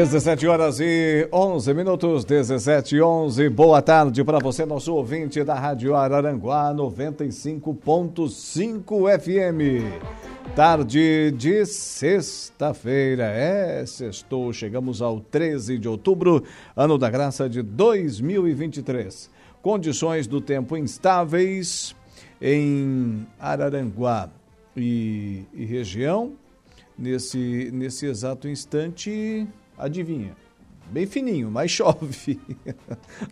Dezessete horas e onze minutos, dezessete e onze. Boa tarde para você, nosso ouvinte da Rádio Araranguá 95.5 FM. Tarde de sexta-feira, é, sextou, chegamos ao 13 de outubro, ano da graça de 2023. Condições do tempo instáveis em Araranguá e, e região. Nesse, nesse exato instante, adivinha? Bem fininho, mas chove.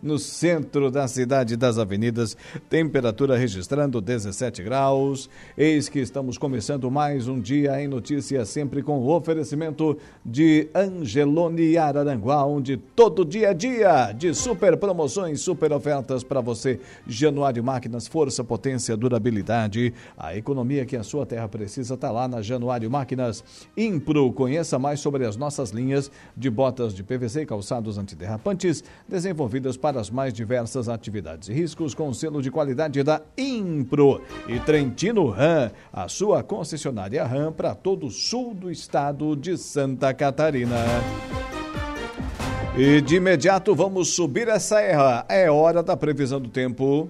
No centro da cidade das avenidas, temperatura registrando 17 graus. Eis que estamos começando mais um dia em notícias, sempre com o oferecimento de Angelone Araranguá, onde todo dia é dia de super promoções, super ofertas para você. Januário Máquinas, força, potência, durabilidade. A economia que a sua terra precisa está lá na Januário Máquinas. Impro, conheça mais sobre as nossas linhas de botas de PVC calçados antiderrapantes, desenvolvidas para as mais diversas atividades e riscos, com selo de qualidade da Impro. E Trentino Ram, a sua concessionária Ram para todo o sul do estado de Santa Catarina. E de imediato vamos subir essa erra. É hora da previsão do tempo.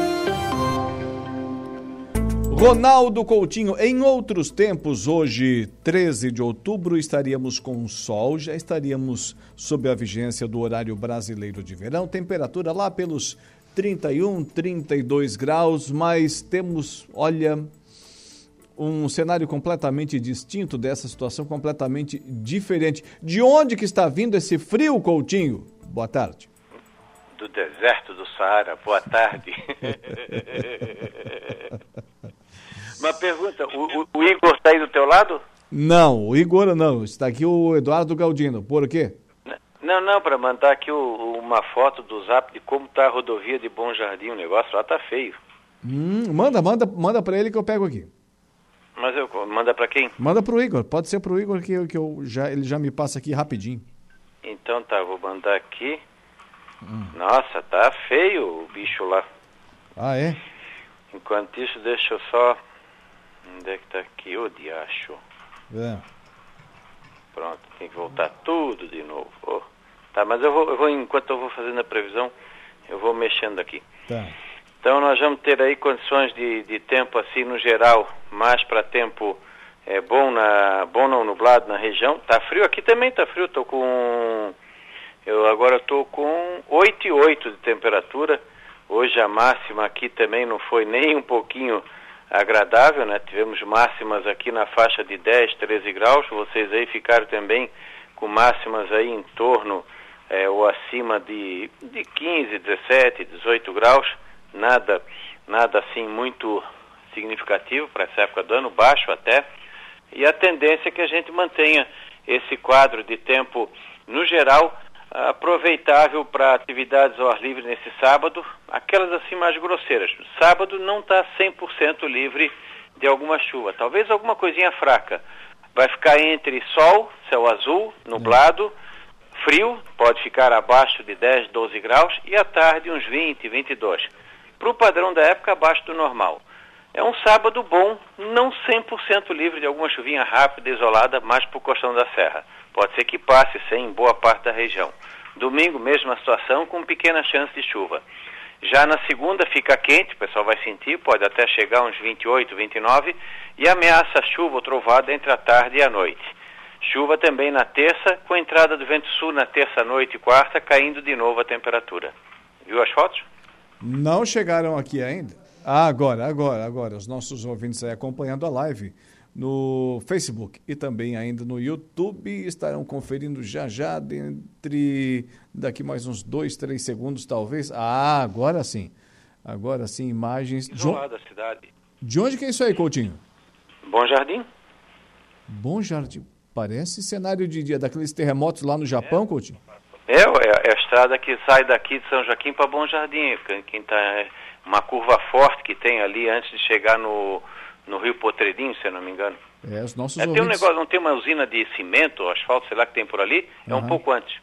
Ronaldo Coutinho, em outros tempos, hoje, 13 de outubro, estaríamos com sol, já estaríamos sob a vigência do horário brasileiro de verão, temperatura lá pelos 31, 32 graus, mas temos, olha, um cenário completamente distinto dessa situação, completamente diferente. De onde que está vindo esse frio, Coutinho? Boa tarde. Do deserto do Saara. Boa tarde. Uma pergunta, o, o, Igor está aí do teu lado? Não, o Igor não. Está aqui o Eduardo Galdino. Por quê? Não, não, para mandar aqui o, uma foto do zap de como está a rodovia de Bom Jardim. O negócio lá tá feio. Hum, manda, manda, manda para ele que eu pego aqui. Mas eu manda para quem? Manda para o Igor. Pode ser para o Igor que, que eu já, ele já me passa aqui rapidinho. Então tá, vou mandar aqui. Hum. Nossa, tá feio o bicho lá. Ah, é? Enquanto isso, deixa eu só Onde é que tá aqui? Ô, diacho. É. Pronto, tem que voltar tudo de novo. Oh. Tá, mas eu vou, eu vou, enquanto eu vou fazendo a previsão, eu vou mexendo aqui. Tá. Então nós vamos ter aí condições de, de tempo assim no geral, mais para tempo é, bom na bom não nublado na região. Tá frio aqui também, tá frio. Tô com eu agora tô com 8 e 8 de temperatura. Hoje a máxima aqui também não foi nem um pouquinho agradável, né? Tivemos máximas aqui na faixa de 10, 13 graus. Vocês aí ficaram também com máximas aí em torno é, ou acima de, de 15, 17, 18 graus. Nada, nada assim muito significativo para essa época do ano, baixo até. E a tendência é que a gente mantenha esse quadro de tempo, no geral, aproveitável para atividades ao ar livre nesse sábado, aquelas assim mais grosseiras. Sábado não está 100% livre de alguma chuva, talvez alguma coisinha fraca. Vai ficar entre sol, céu azul, nublado, frio, pode ficar abaixo de 10, 12 graus, e à tarde uns 20, 22. Para o padrão da época, abaixo do normal. É um sábado bom, não 100% livre de alguma chuvinha rápida, isolada, mais por costão da serra. Pode ser que passe sem boa parte da região. Domingo, mesma situação, com pequena chance de chuva. Já na segunda fica quente, o pessoal vai sentir, pode até chegar uns 28, 29, e ameaça chuva ou trovada entre a tarde e a noite. Chuva também na terça, com entrada do vento sul na terça-noite e quarta, caindo de novo a temperatura. Viu as fotos? Não chegaram aqui ainda. Agora, agora, agora, os nossos ouvintes aí acompanhando a live no Facebook e também ainda no YouTube estarão conferindo já já dentre daqui mais uns dois, três segundos talvez. Ah, agora sim. Agora sim, imagens. Isolada a cidade. De onde que é isso aí, Coutinho? Bom Jardim. Bom Jardim. Parece cenário de dia daqueles terremotos lá no Japão, é. Coutinho. É, é, é a estrada que sai daqui de São Joaquim para Bom Jardim. Quem tá, é uma curva forte que tem ali antes de chegar no, no Rio Potredinho, se eu não me engano. É, os nossos é, ouvintes... Tem um negócio, não tem uma usina de cimento, asfalto, sei lá, que tem por ali, é uhum. um pouco antes.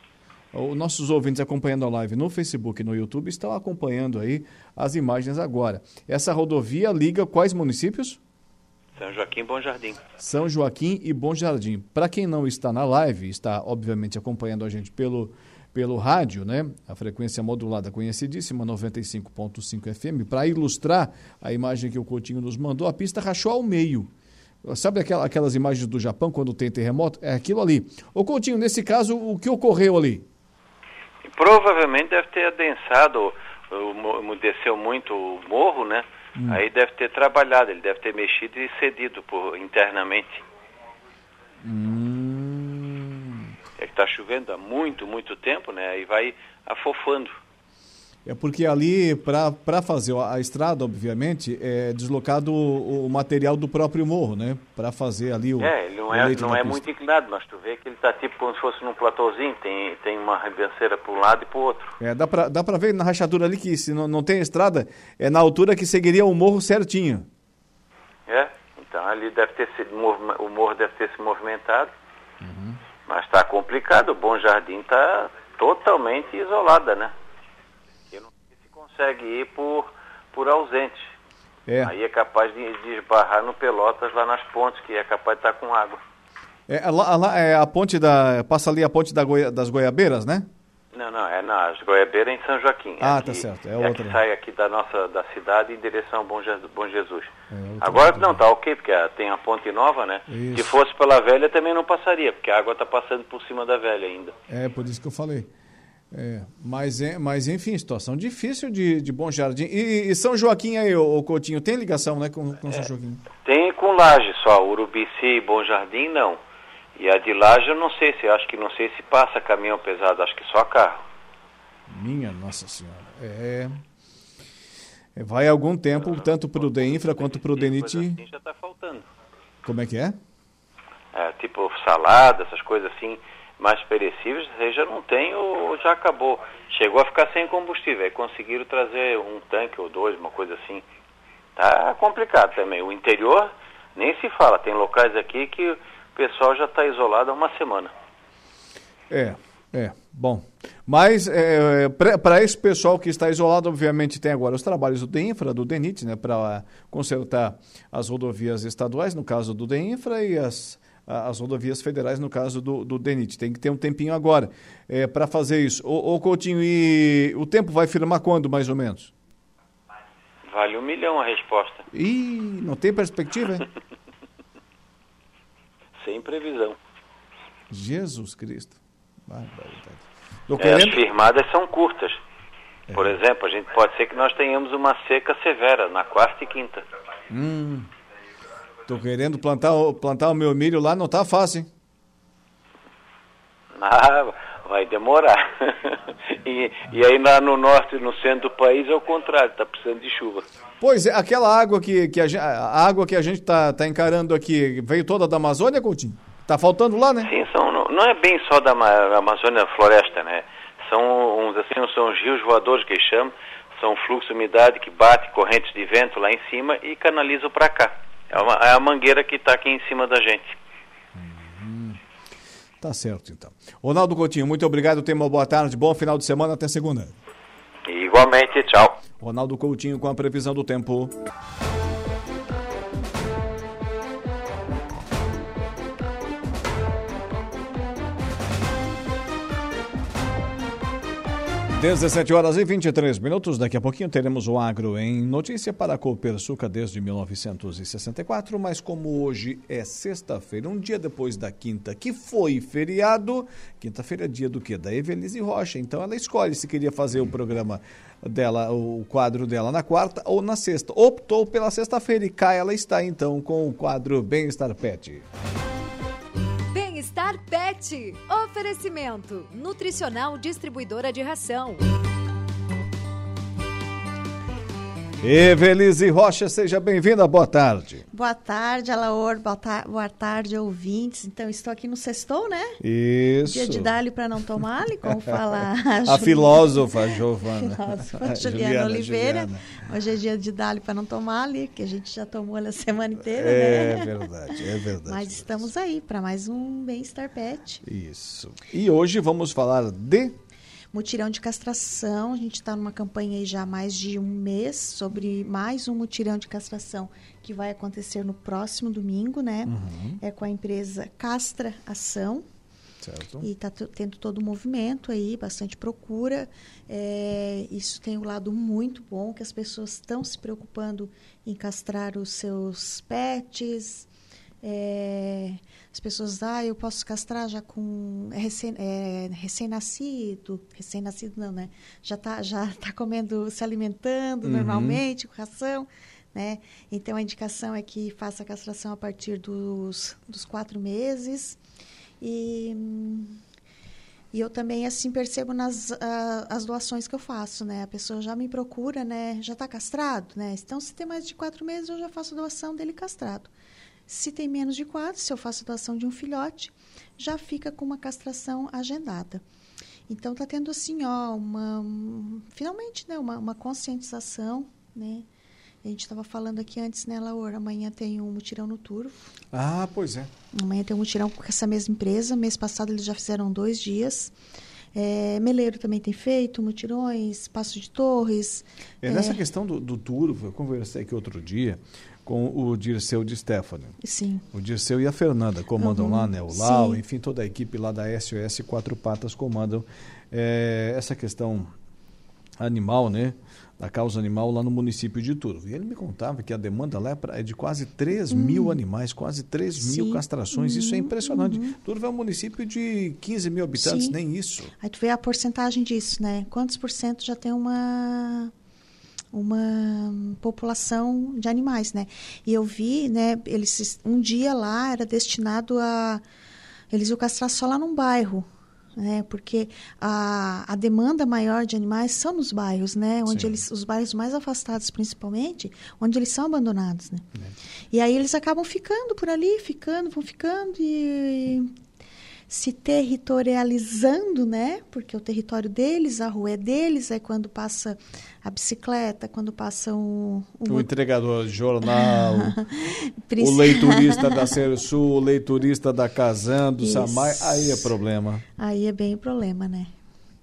Os nossos ouvintes acompanhando a live no Facebook e no YouTube estão acompanhando aí as imagens agora. Essa rodovia liga quais municípios? São Joaquim e Bom Jardim. São Joaquim e Bom Jardim. Para quem não está na live, está obviamente acompanhando a gente pelo, pelo rádio, né? A frequência modulada conhecidíssima, 95.5 FM. Para ilustrar a imagem que o Coutinho nos mandou, a pista rachou ao meio. Sabe aquela, aquelas imagens do Japão quando tem terremoto? É aquilo ali. Ô Coutinho, nesse caso, o que ocorreu ali? Provavelmente deve ter adensado, desceu muito o morro, né? Hum. Aí deve ter trabalhado, ele deve ter mexido e cedido por, internamente. Hum. Está chovendo há muito, muito tempo, né? Aí vai afofando. É porque ali, para fazer a estrada, obviamente, é deslocado o, o material do próprio morro, né? Para fazer ali o. É, ele não é, não é muito inclinado, mas tu vê que ele está tipo como se fosse num platôzinho, tem, tem uma ribanceira para um lado e para o outro. É, dá para dá ver na rachadura ali que se não, não tem estrada, é na altura que seguiria o morro certinho. É, então ali deve ter sido, o morro deve ter se movimentado, uhum. Mas está complicado, o Bom Jardim está totalmente isolada, né? consegue ir por, por ausente. É. Aí é capaz de, de esbarrar no Pelotas lá nas pontes, que é capaz de estar com água. É, lá, lá, é a ponte da. Passa ali a ponte da Goi, das Goiabeiras, né? Não, não, é nas Goiabeiras em São Joaquim. Ah, tá certo. É, é outra. que sai aqui da nossa da cidade em direção ao. Bom Jesus. É Agora não, tá ok, porque tem a ponte nova, né? Isso. Se fosse pela velha também não passaria, porque a água está passando por cima da velha ainda. É, por isso que eu falei. É, mas, mas enfim, situação difícil de, de Bom Jardim. E, e São Joaquim aí, o, Coutinho, tem ligação né, com, com São é, Joaquim? Tem com Laje só, Urubici e Bom Jardim não. E a de Laje eu não sei se, acho que não sei se passa caminhão pesado, acho que só carro. Minha Nossa Senhora. É. vai algum tempo, tanto para o DEINFRA quanto para o DENIT. Assim já está faltando. Como é que é? é? Tipo salada, essas coisas assim mais perecíveis, já não tem ou já acabou. Chegou a ficar sem combustível, aí conseguiram trazer um tanque ou dois, uma coisa assim. Tá complicado também. O interior nem se fala, tem locais aqui que o pessoal já está isolado há uma semana. É, é, bom. Mas é, para esse pessoal que está isolado, obviamente tem agora os trabalhos do DEINFRA, do DENIT, né, para consertar as rodovias estaduais, no caso do DEINFRA, e as as rodovias federais, no caso do, do DENIT. Tem que ter um tempinho agora é, para fazer isso. Ô, ô, Coutinho, e o tempo vai firmar quando, mais ou menos? Vale um milhão a resposta. Ih, não tem perspectiva, hein? Sem previsão. Jesus Cristo. É. As firmadas são curtas. É. Por exemplo, a gente pode ser que nós tenhamos uma seca severa na quarta e quinta. Hum. Tô querendo plantar, plantar o meu milho lá, não tá fácil, hein? Ah, vai demorar. e, e aí lá no norte, no centro do país, é o contrário, tá precisando de chuva. Pois é, aquela água que, que a, a água que a gente tá, tá encarando aqui veio toda da Amazônia, Coutinho? Tá faltando lá, né? Sim, são, não, é bem só da Amazônia floresta, né? São uns assim, são os rios voadores que chamam, são fluxo de umidade que bate correntes de vento lá em cima e canalizam para cá. É, uma, é a mangueira que está aqui em cima da gente. Uhum. Tá certo, então. Ronaldo Coutinho, muito obrigado. Tenha uma boa tarde, bom final de semana. Até segunda. Igualmente, tchau. Ronaldo Coutinho com a previsão do tempo. 17 horas e 23 minutos. Daqui a pouquinho teremos o agro em notícia para a Copersuca desde 1964. Mas como hoje é sexta-feira, um dia depois da quinta, que foi feriado, quinta-feira é dia do quê? Da Evelise Rocha. Então ela escolhe se queria fazer o programa dela, o quadro dela na quarta ou na sexta. Optou pela sexta-feira e cá ela está então com o quadro Bem-Estar Pet. Bem-Estar Pet. Oferecimento. Nutricional Distribuidora de Ração. Evelise Rocha, seja bem-vinda, boa tarde. Boa tarde, Alaor, boa, ta boa tarde, ouvintes. Então, estou aqui no Sextou, né? Isso. Dia de Dali para não tomar, como fala a, a filósofa Giovana. Filósofa Juliana, Juliana Oliveira. Juliana. Hoje é dia de Dali para não tomar ali, que a gente já tomou a semana inteira, é né? É verdade, é verdade. Mas estamos aí para mais um Bem-Estar Pet. Isso. E hoje vamos falar de Mutirão de castração, a gente está numa campanha aí já há mais de um mês sobre mais um mutirão de castração que vai acontecer no próximo domingo, né? Uhum. É com a empresa Castra Ação. Certo. E está tendo todo o movimento aí, bastante procura. É, isso tem um lado muito bom, que as pessoas estão se preocupando em castrar os seus pets, é, as pessoas, ah, eu posso castrar já com é recém, é, recém-nascido, recém-nascido não, né? Já está já tá comendo, se alimentando uhum. normalmente, com ração, né? Então, a indicação é que faça a castração a partir dos, dos quatro meses. E, e eu também, assim, percebo nas as doações que eu faço, né? A pessoa já me procura, né? Já está castrado, né? Então, se tem mais de quatro meses, eu já faço doação dele castrado. Se tem menos de quatro, se eu faço doação de um filhote, já fica com uma castração agendada. Então está tendo assim, ó, uma finalmente, né, uma, uma conscientização, né? A gente estava falando aqui antes, né, Laura? Amanhã tem um mutirão no Turvo. Ah, pois é. Amanhã tem um mutirão com essa mesma empresa. Mês passado eles já fizeram dois dias. É, Meleiro também tem feito mutirões, Passo de Torres. É, nessa é... questão do, do Turvo, eu conversei aqui outro dia com o Dirceu de Stefano. Sim. O Dirceu e a Fernanda comandam uhum. lá, né? O Lau, Sim. enfim, toda a equipe lá da SOS Quatro Patas comandam é, essa questão animal, né? Da causa animal lá no município de Turvo. E ele me contava que a demanda lá é, é de quase 3 uhum. mil animais, quase 3 Sim. mil castrações. Isso é impressionante. Uhum. Turvo é um município de 15 mil habitantes, Sim. nem isso. Aí tu vê a porcentagem disso, né? Quantos por cento já tem uma uma população de animais, né? E eu vi, né, eles um dia lá era destinado a eles iam castrar só lá num bairro, né? Porque a, a demanda maior de animais são nos bairros, né? Onde Sim. eles os bairros mais afastados principalmente, onde eles são abandonados, né? É. E aí eles acabam ficando por ali, ficando, vão ficando e se territorializando, né? Porque o território deles, a rua é deles, é quando passa a bicicleta, quando passa o... O, o entregador de jornal, o leiturista da Sul, o leiturista da Casan, do Samai, aí é problema. Aí é bem problema, né?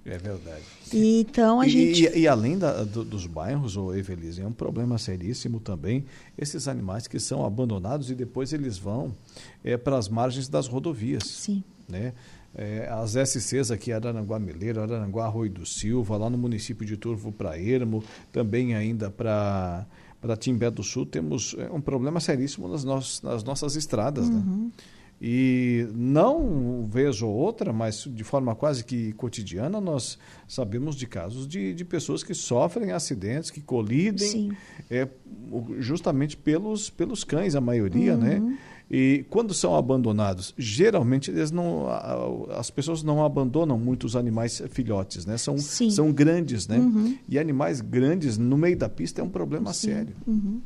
É verdade. E, então a e, gente... E, e além da, do, dos bairros, o Evelise, é um problema seríssimo também esses animais que são abandonados e depois eles vão é, para as margens das rodovias. Sim. Né? É, as SCs aqui, Araranguá Meleiro, Araranguá Rui do Silva, lá no município de Turvo para Ermo, também ainda para para Timbé do Sul, temos é, um problema seríssimo nas, no nas nossas estradas. Né? Uhum. Né? E não vez ou outra, mas de forma quase que cotidiana, nós sabemos de casos de, de pessoas que sofrem acidentes, que colidem, é, justamente pelos, pelos cães, a maioria, né? uhum. né? E quando são abandonados, geralmente eles não, as pessoas não abandonam muitos animais filhotes, né? São, são grandes, né? Uhum. E animais grandes no meio da pista é um problema Sim. sério. Uhum.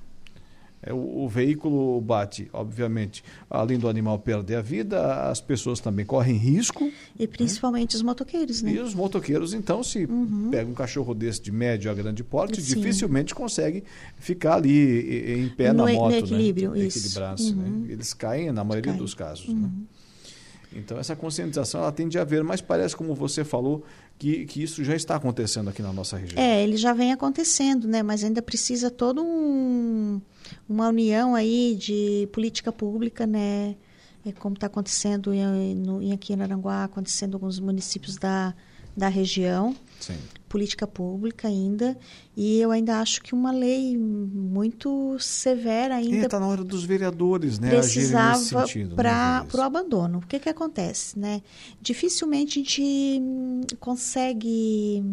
É, o, o, veículo bate, obviamente, além do animal perder a vida, as pessoas também correm risco. E principalmente né? os motoqueiros, né? E os motoqueiros, então, se uhum. pega um cachorro desse de médio a grande porte, Sim. dificilmente consegue ficar ali em pé no, na moto, no equilíbrio, né? Equilibrar-se, né? uhum. né? Eles caem na maioria dos casos, né? uhum. né? Então, essa conscientização ela tende a haver, mas parece, como você falou, que, que isso já está acontecendo aqui na nossa região. É, ele já vem acontecendo, né? Mas ainda precisa todo um, uma união aí de política pública, né? É como está acontecendo em, no, em aqui em Aranguá, acontecendo em alguns municípios da, da região. Sim. Política pública ainda. E eu ainda acho que uma lei muito severa ainda. Está na hora dos vereadores, né? Precisava para né, o abandono. O que, que acontece, né? Dificilmente a gente hum, consegue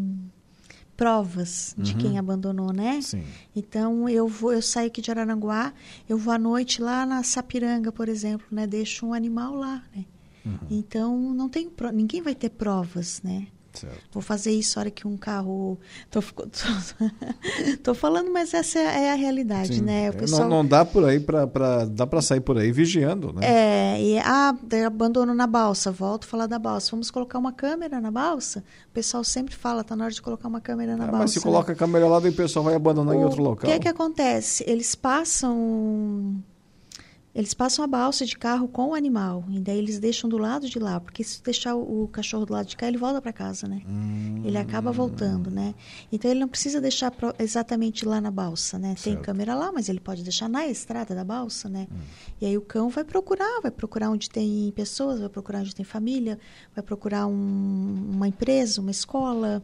provas de Uhum. quem abandonou, né? Sim. Então eu vou, eu saio aqui de Araranguá, eu vou à noite lá na Sapiranga, por exemplo, né? Deixo um animal lá, né? Uhum. Então não tem ninguém vai ter provas, né? Certo. Vou fazer isso a hora que um carro. Tô, tô, tô falando, mas essa é a realidade, Sim. né? O É, pessoal, Não, não dá por aí para dá para sair por aí vigiando, né? É, e ah, abandono na balsa, volto a falar da balsa. Vamos colocar uma câmera na balsa? O pessoal sempre fala, tá na hora de colocar uma câmera na Ah, balsa. mas se né? coloca a câmera lá, daí o pessoal vai abandonar em outro local. O que que acontece? Eles passam eles passam a balsa de carro com o animal e daí eles deixam do lado de lá, porque se deixar o, cachorro do lado de cá, ele volta para casa, né? Hum. Ele acaba voltando, né? Então ele não precisa deixar exatamente lá na balsa, né? Tem Certo. câmera lá, mas ele pode deixar na estrada da balsa, né? Hum. E aí o cão vai procurar, vai procurar onde tem pessoas, vai procurar onde tem família, vai procurar um- uma empresa, uma escola,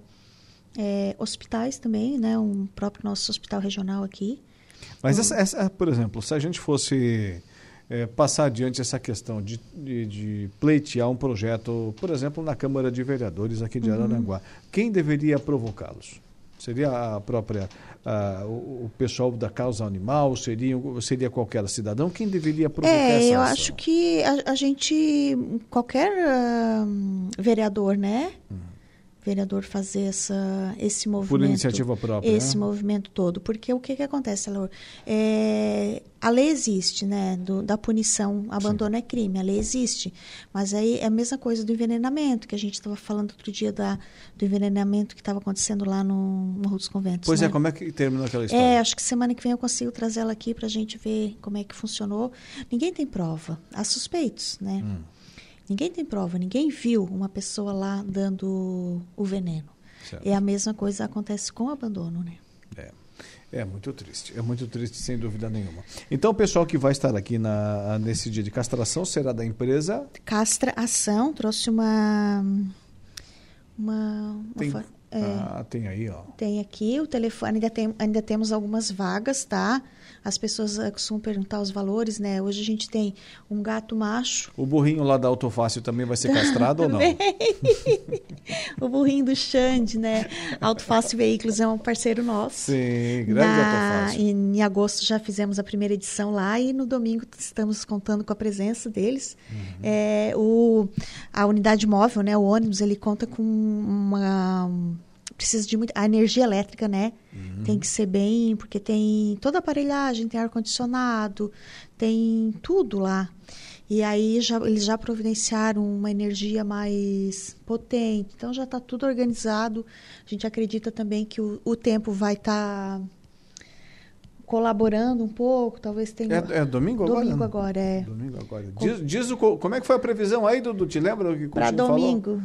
é, hospitais também, né? Um próprio nosso hospital regional aqui. Mas, essa, essa- por exemplo, se a gente fosse eh, passar adiante essa questão de, de, de pleitear um projeto, por exemplo, na Câmara de Vereadores aqui de Uhum. Araranguá, quem deveria provocá-los? Seria a própria, ah, o, o pessoal da causa animal? Seria, seria qualquer cidadão? Quem deveria provocar É, essa eu ação? acho que a, a gente, qualquer ah, vereador, né? Vereador fazer essa, esse movimento. Por iniciativa própria, Esse né? movimento todo. Porque o que, que acontece, Laura? É, a lei existe, né? Do- da punição, abandono é crime, a lei existe. Mas aí é a mesma coisa do envenenamento, que a gente estava falando outro dia da, do envenenamento que estava acontecendo lá no, no Rua dos Conventos. Pois né? é, como é que terminou aquela história? É, acho que semana que vem eu consigo trazer ela aqui para a gente ver como é que funcionou. Ninguém tem prova. Há suspeitos, né? Hum. Ninguém tem prova. Ninguém viu uma pessoa lá dando o veneno. Certo. E a mesma coisa acontece com o abandono, né? É. É muito triste, é muito triste, sem dúvida nenhuma. Então, o pessoal que vai estar aqui na, nesse dia de castração será da empresa. Castra Ação trouxe uma. Uma. uma Tem, é, ah, tem aí, ó. Tem aqui o telefone, ainda, tem, ainda temos algumas vagas, tá? As pessoas eh, costumam perguntar os valores, né? Hoje a gente tem um gato macho, O burrinho lá da Autofácil também vai ser castrado ou não? o burrinho do Xande, né? Auto Fácil Veículos é um parceiro nosso. Sim, grande Na- Autofácil. Em agosto já fizemos a primeira edição lá e no domingo estamos contando com a presença deles. Uhum. É, o, a unidade móvel, né, o ônibus, ele conta com uma precisa de muita a energia elétrica, né? Uhum. Tem que ser bem, porque tem toda a aparelhagem, tem ar condicionado, tem tudo lá. E aí já, eles já providenciaram uma energia mais potente. Então já está tudo organizado. A gente acredita também que o, o tempo vai estar colaborando um pouco. Talvez tenha. É, é domingo agora? Domingo né? agora, é. Domingo agora. Diz, diz o, co- como é que foi a previsão aí, Dudu? Te lembra o que Para domingo.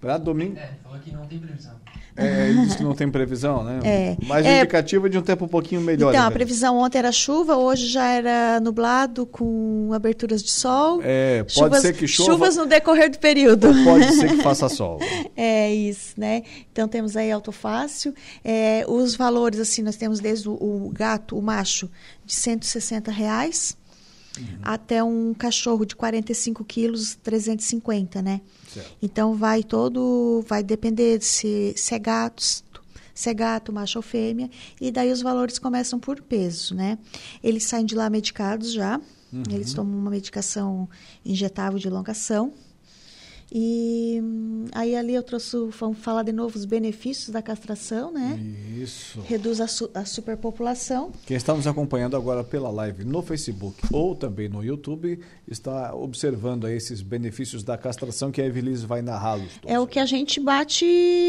Para domingo. É, falou que não tem previsão. É, ele disse que não tem previsão, né? É. Mas É. indicativo de um tempo um pouquinho melhor. Então, a previsão ontem era chuva, hoje já era nublado com aberturas de sol. É, pode chuvas, ser que chova. Chuvas no decorrer do período. Pode ser que faça sol. É isso, né? Então temos aí autofácil. É, os valores, assim, nós temos desde o, o gato, o macho, de 160 reais, até um cachorro de 45 quilos, 350, né? Certo. Então vai todo, vai depender de se, se é gato, se é gato, macho ou fêmea, e daí os valores começam por peso, né? Eles saem de lá medicados já, eles tomam uma medicação injetável de elongação. E hum, aí ali eu trouxe, vamos falar de novo os benefícios da castração, né? Isso. Reduz a, su- a superpopulação. Quem está nos acompanhando agora pela live no Facebook ou também no YouTube está observando aí esses benefícios da castração que a Evelise vai narrá-los. É o que a gente bate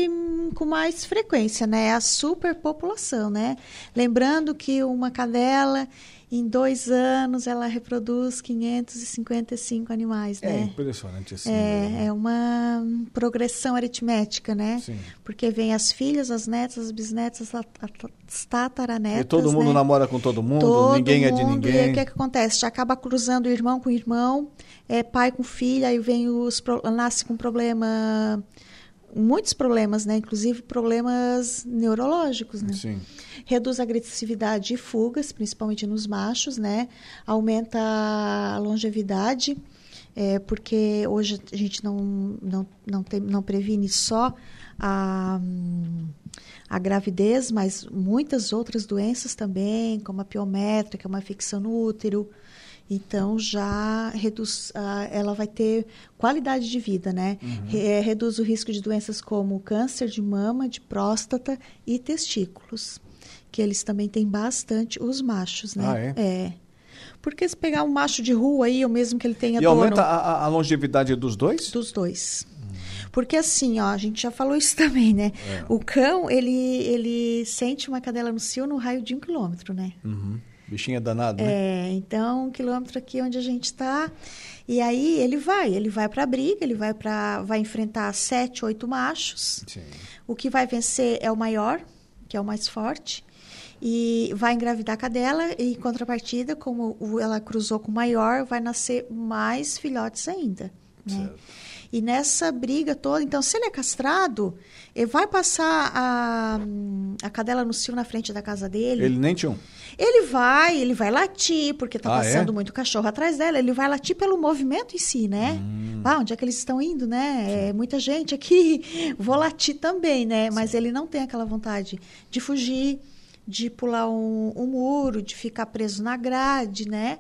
hum, com mais frequência, né? A superpopulação, né? Lembrando que uma cadela, em dois anos, ela reproduz 555 animais, É né? impressionante esse número. É, né? é uma progressão aritmética, né? Sim. Porque vem as filhas, as netas, as bisnetas, as tat- as tataranetas, E todo mundo né? namora com todo mundo, Todo ninguém é de mundo, E ninguém. o que, é que acontece? Já acaba cruzando irmão com irmão, é, pai com filha, aí vem os nasce com problema muitos problemas, né? Inclusive problemas neurológicos, né? Sim. Reduz a agressividade e fugas, principalmente nos machos, né? Aumenta a longevidade, é, porque hoje a gente não, não, não, tem, não previne só a, a gravidez, mas muitas outras doenças também, como a piométrica, uma infecção no útero, então já reduz, uh, ela vai ter qualidade de vida, né? Uhum. Re, reduz o risco de doenças como câncer de mama, de próstata e testículos, que eles também têm bastante os machos, né? Ah, é? é. Porque se pegar um macho de rua aí, ou mesmo que ele tenha e dono, aumenta a, a longevidade dos dois? Dos dois. Porque assim, ó, a gente já falou isso também, né? É. O cão, ele, ele sente uma cadela no cio no raio de um quilômetro, né? Uhum. Bichinho é danado, né? É, então, um quilômetro aqui onde a gente está. E aí ele vai, ele vai para a briga, ele vai para vai enfrentar sete, oito machos. Sim. O que vai vencer é o maior, que é o mais forte. E vai engravidar a cadela e, em contrapartida, como ela cruzou com o maior, vai nascer mais filhotes ainda. Né? Certo. E nessa briga toda, então, se ele é castrado, ele vai passar a, a cadela no cio na frente da casa dele. Ele nem tinha um. Ele vai, ele vai latir, porque está ah, passando é? muito cachorro atrás dela. Ele vai latir pelo movimento em si, né? Hum. Ah, onde é que eles estão indo, né? É, muita gente aqui, vou latir também, né? Mas ele não tem aquela vontade de fugir, de pular um, um muro, de ficar preso na grade, né?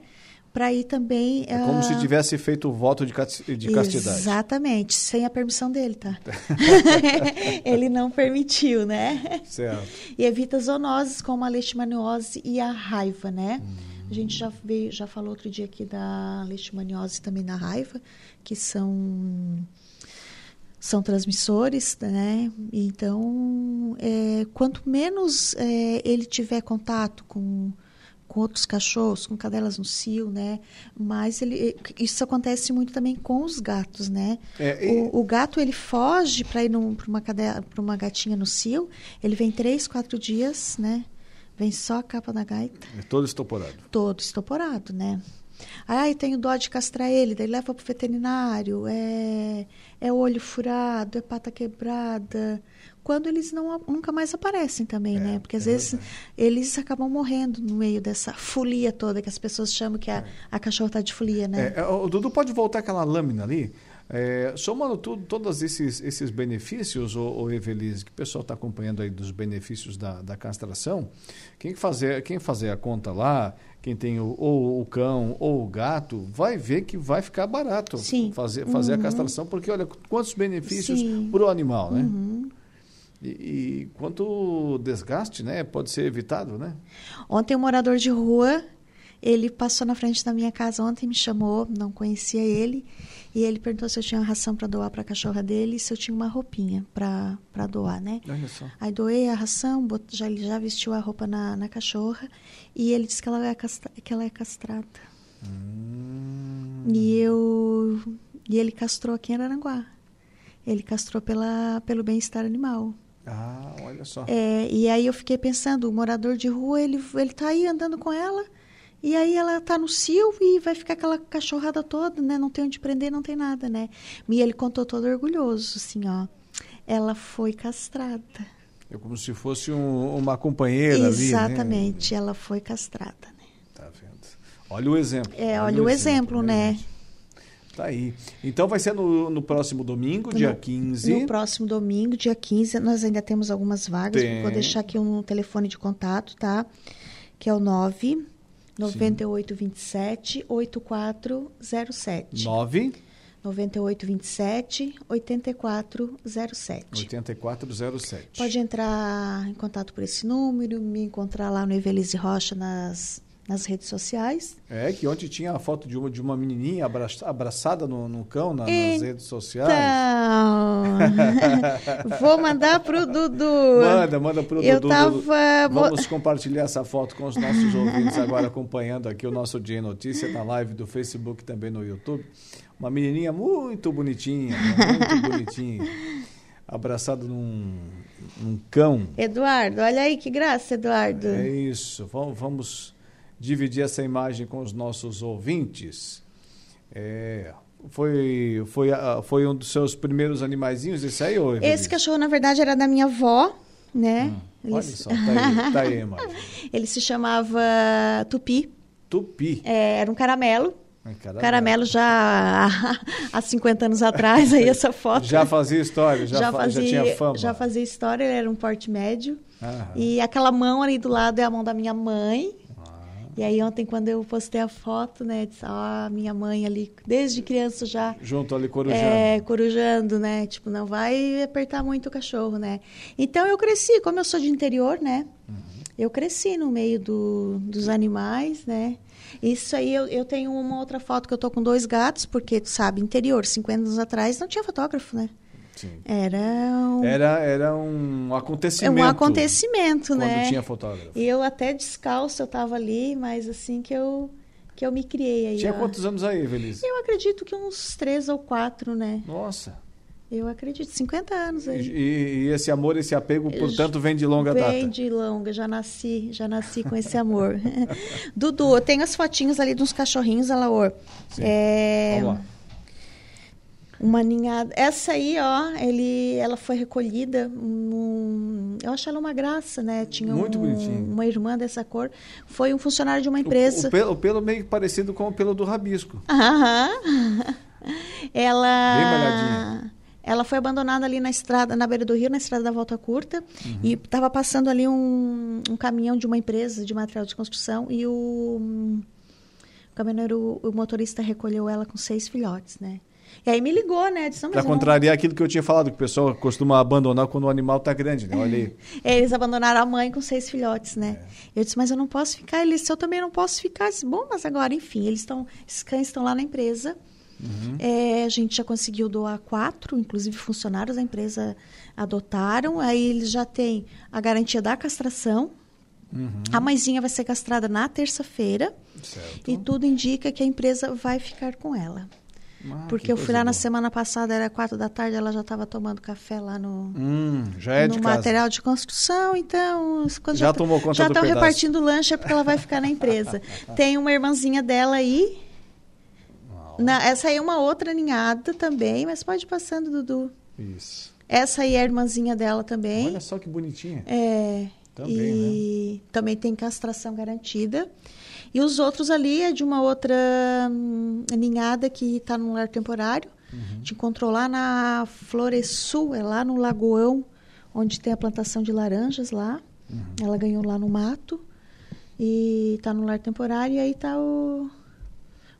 Para ir também. É como uh... se ah, tivesse feito o voto de, de castidade. Exatamente, sem a permissão dele, tá? Ele não permitiu, né? Certo. E evita zoonoses como a leishmaniose e a raiva, né? Hum. A gente já veio, já falou outro dia aqui da leishmaniose também na raiva, que são são transmissores, né? Então, é, quanto menos é, ele tiver contato com com outros cachorros, com cadelas no cio, né? Mas ele, isso acontece muito também com os gatos, né? É, e... o, o, gato ele foge para ir para uma cadela, para uma gatinha no cio. Ele vem três, quatro dias, né? Vem só a capa da gaita. É todo estoporado. Todo estoporado, né? Ai, tenho dó de castrar ele, daí leva para o veterinário. É, é olho furado, é pata quebrada quando eles não, nunca mais aparecem também, é, né? Porque às é vezes verdade. eles acabam morrendo no meio dessa folia toda que as pessoas chamam que a, é. a cachorra está de folia, né? É, o Dudu pode voltar aquela lâmina ali? É, somando tudo, todos esses, esses benefícios, o, o Evelise, que o pessoal está acompanhando aí dos benefícios da, da castração, quem fazer, quem fazer a conta lá, quem tem o, ou o cão ou o gato, vai ver que vai ficar barato Sim. fazer, fazer uhum. a castração, porque olha quantos benefícios para o animal, né? Uhum. E, e quanto desgaste, né, pode ser evitado, né? Ontem um morador de rua, ele passou na frente da minha casa ontem, me chamou, não conhecia ele, e ele perguntou se eu tinha ração para doar para a cachorra dele e se eu tinha uma roupinha para doar, né? Olha só. Aí doei a ração, bot, já, ele já vestiu a roupa na, na cachorra e ele disse que ela é, castra, que ela é castrada. Hum. E eu e ele castrou aqui em Araranguá. Ele castrou pela, pelo bem-estar animal. Ah, olha só. É, e aí eu fiquei pensando, o morador de rua, ele, ele tá aí andando com ela, e aí ela tá no cio e vai ficar aquela cachorrada toda, né? Não tem onde prender, não tem nada, né? E ele contou todo orgulhoso, assim, ó. Ela foi castrada. É como se fosse um, uma companheira Exatamente, ali, né? Exatamente, ela foi castrada, né? Tá vendo? Olha o exemplo. É, olha, olha o exemplo, exemplo né? Tá aí. Então vai ser no, no próximo domingo, no, dia 15. No próximo domingo, dia 15, nós ainda temos algumas vagas. Tem. Vou deixar aqui um telefone de contato, tá? Que é o 9 9827 8407. 9 9827 8407. 8407. Pode entrar em contato por esse número, me encontrar lá no Evelise Rocha nas nas redes sociais. É, que ontem tinha a foto de uma, de uma menininha abraçada no, no cão na, então, nas redes sociais. vou mandar pro Dudu. Manda, manda pro Eu Dudu. Tava... Vamos compartilhar essa foto com os nossos ouvintes agora acompanhando aqui o nosso Dia Notícia na live do Facebook também no YouTube. Uma menininha muito bonitinha, muito bonitinha. Abraçado num, num cão. Eduardo, olha aí que graça, Eduardo. É isso. Vamos, vamos dividir essa imagem com os nossos ouvintes. É, Foi, foi, foi um dos seus primeiros animaizinhos, esse aí? Ou esse cachorro, na verdade, era da minha avó, né? Hum, Ele... Olha só, tá aí, tá aí Ele se chamava Tupi. Tupi? É, era um caramelo. Caramelo. caramelo já há 50 anos atrás, aí essa foto. Já fazia história, já, já, fazia, já tinha fama. Já fazia história, ele era um porte médio. E aquela mão ali do lado é a mão da minha mãe. E aí ontem, quando eu postei a foto, né, disse, ó, oh, minha mãe ali, desde criança já... Junto ali, corujando. É, corujando, né, tipo, não vai apertar muito o cachorro, né. Então, eu cresci, como eu sou de interior, né, uhum. eu cresci no meio do, dos animais, né. Isso aí, eu, eu tenho uma outra foto que eu tô com dois gatos, porque, tu sabe, interior, 50 anos atrás, não tinha fotógrafo, né. Sim. Era um... Era, era um acontecimento. Um acontecimento, né? Quando tinha fotógrafo. E eu até descalço eu estava ali, mas assim que eu que eu me criei aí. Tinha ó. quantos anos aí, Feliz? Eu acredito que uns três ou quatro, né? Nossa. Eu acredito, 50 anos aí. E, e esse amor, esse apego, portanto, vem de longa vem data? Vem de longa, já nasci, já nasci com esse amor. Dudu, eu tenho as fotinhas ali dos cachorrinhos, Alaor. Sim. É... Vamos lá. Uma ninhada. Essa aí, ó, ele, ela foi recolhida. Num, eu acho ela uma graça, né? Tinha Muito um, bonitinho. uma irmã dessa cor. Foi um funcionário de uma empresa. O, o, pelo, o pelo meio parecido com o pelo do rabisco. Aham. ela. Ela foi abandonada ali na estrada, na beira do rio, na estrada da Volta Curta, uhum. e estava passando ali um, um, caminhão de uma empresa de material de construção e o, o caminhoneiro, o motorista recolheu ela com seis filhotes, né? E aí me ligou, né? Para contrariar aquilo que eu tinha falado, que o pessoal costuma abandonar quando o animal está grande, né? Olha aí. É, eles abandonaram a mãe com seis filhotes, né? É. Eu disse, mas eu não posso ficar. Ele disse, eu também não posso ficar. Eu disse, bom, mas agora, enfim, eles estão, esses cães estão lá na empresa. Uhum. É, a gente já conseguiu doar quatro, inclusive funcionários da empresa adotaram. Aí eles já têm a garantia da castração. Uhum. A mãezinha vai ser castrada na terça-feira. E tudo indica que a empresa vai ficar com ela. Ah, Porque eu fui lá boa. na semana passada, era quatro da tarde, ela já estava tomando café lá no, hum, já é no de material casa. de construção, então já, já tomou conta já estão repartindo lanche é porque ela vai ficar na empresa. Tem uma irmãzinha dela aí. Na, essa aí é uma outra ninhada também, mas pode ir passando, Dudu. Isso. Essa aí é a irmãzinha dela também. Olha só que bonitinha. É. Também, e né? também tem castração garantida. E os outros ali é de uma outra hum, ninhada que está no lar temporário. Uhum. Te encontrou lá na Floressul, é lá no Lagoão, onde tem a plantação de laranjas lá. Uhum. Ela ganhou lá no mato. E está no lar temporário. E aí está o,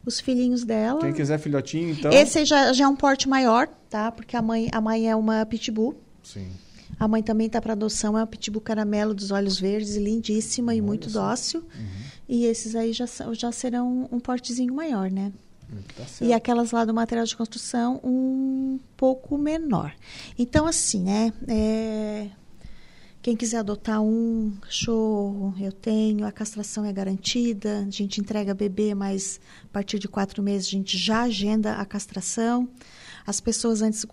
os filhinhos dela. Quem quiser filhotinho, então. Esse já, já é um porte maior, tá? Porque a mãe, a mãe é uma pitbull. Sim. A mãe também está para adoção, é uma pitbull caramelo dos olhos verdes, lindíssima e muito dócil. Uhum. E esses aí já, já serão um portezinho maior, né? Tá e aquelas lá do material de construção um pouco menor. Então, assim, né? É, quem quiser adotar um cachorro, eu tenho, a castração é garantida, a gente entrega bebê, mas a partir de quatro meses a gente já agenda a castração. As pessoas antes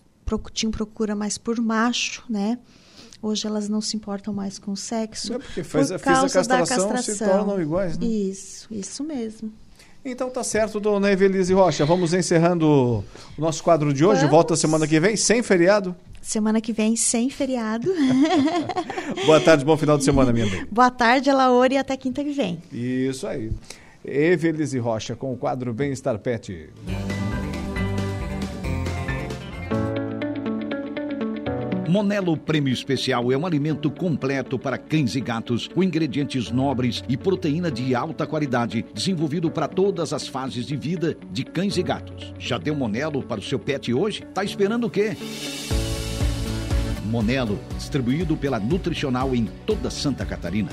tinham procura mais por macho, né? Hoje elas não se importam mais com o sexo. É porque fez, por causa fez a castração, castração, se tornam iguais, né? Isso, isso mesmo. Então tá certo, dona Evelise Rocha. Vamos encerrando o nosso quadro de hoje. Vamos. Volta semana que vem, sem feriado. Semana que vem, sem feriado. Boa tarde, bom final de semana, minha amiga. Boa tarde, Laura, e até quinta que vem. Isso aí. Evelise Rocha com o quadro Bem-Estar Pet. Monelo Prêmio Especial é um alimento completo para cães e gatos, com ingredientes nobres e proteína de alta qualidade, desenvolvido para todas as fases de vida de cães e gatos. Já deu Monelo para o seu pet hoje? Tá esperando o quê? Monelo, distribuído pela Nutricional em toda Santa Catarina.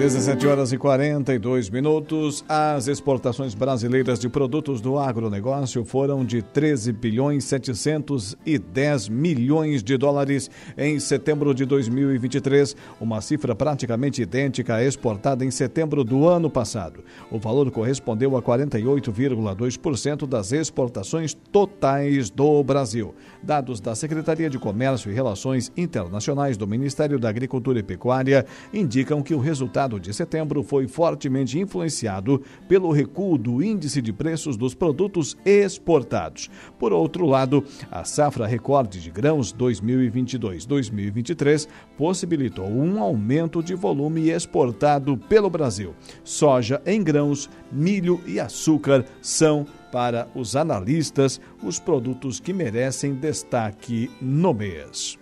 17 horas e 42 minutos. As exportações brasileiras de produtos do agronegócio foram de 13 bilhões 710 milhões de dólares em setembro de 2023, uma cifra praticamente idêntica à exportada em setembro do ano passado. O valor correspondeu a 48,2% das exportações totais do Brasil. Dados da Secretaria de Comércio e Relações Internacionais do Ministério da Agricultura e Pecuária indicam que o resultado de setembro foi fortemente influenciado pelo recuo do índice de preços dos produtos exportados. Por outro lado, a safra recorde de grãos 2022-2023 possibilitou um aumento de volume exportado pelo Brasil. Soja em grãos, milho e açúcar são para os analistas os produtos que merecem destaque no mês.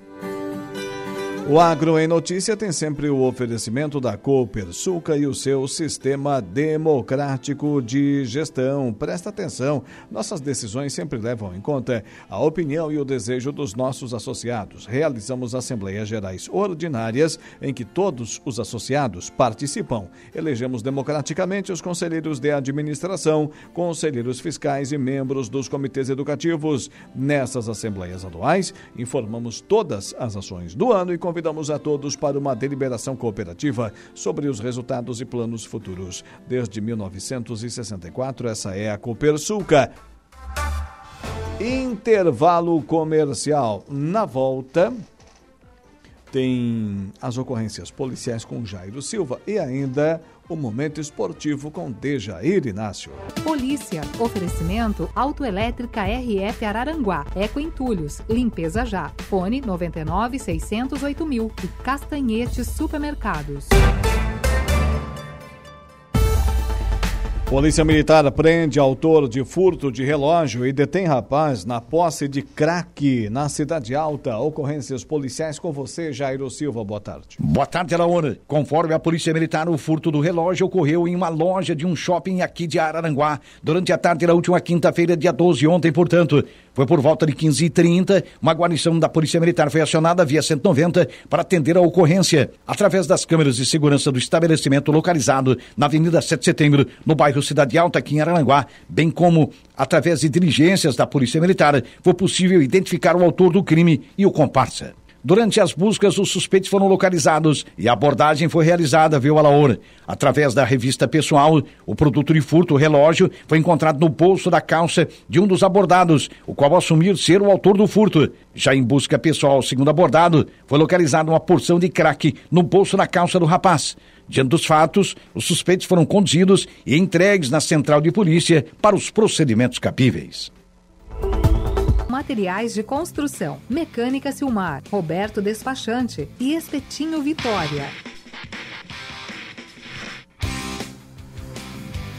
O Agro em Notícia tem sempre o oferecimento da Copersuca e o seu sistema democrático de gestão. Presta atenção, nossas decisões sempre levam em conta a opinião e o desejo dos nossos associados. Realizamos assembleias gerais ordinárias em que todos os associados participam. Elegemos democraticamente os conselheiros de administração, conselheiros fiscais e membros dos comitês educativos. Nessas assembleias anuais, informamos todas as ações do ano e convidamos convidamos a todos para uma deliberação cooperativa sobre os resultados e planos futuros. Desde 1964, essa é a Copersuca. Intervalo comercial. Na volta, tem as ocorrências policiais com Jairo Silva e ainda o momento esportivo com Dejair Inácio. Polícia. Oferecimento Autoelétrica RF Araranguá. Eco Entulhos. Limpeza já. Fone 99 608 mil. E Castanhetes Supermercados. Polícia Militar prende autor de furto de relógio e detém rapaz na posse de crack na Cidade Alta. Ocorrências policiais com você, Jairo Silva. Boa tarde. Boa tarde, Alaona. Conforme a Polícia Militar, o furto do relógio ocorreu em uma loja de um shopping aqui de Araranguá durante a tarde da última quinta-feira, dia 12, ontem, portanto. Foi por volta de 15h30, uma guarnição da Polícia Militar foi acionada via 190 para atender a ocorrência. Através das câmeras de segurança do estabelecimento localizado na Avenida 7 de Setembro, no bairro Cidade Alta, aqui em Aranguá, bem como através de diligências da Polícia Militar, foi possível identificar o autor do crime e o comparsa. Durante as buscas, os suspeitos foram localizados e a abordagem foi realizada, viu, Alaor? Através da revista pessoal, o produto de furto, o relógio, foi encontrado no bolso da calça de um dos abordados, o qual assumiu ser o autor do furto. Já em busca pessoal, segundo abordado, foi localizada uma porção de crack no bolso da calça do rapaz. Diante dos fatos, os suspeitos foram conduzidos e entregues na central de polícia para os procedimentos capíveis. Materiais de construção, Mecânica Silmar, Roberto Despachante e Espetinho Vitória.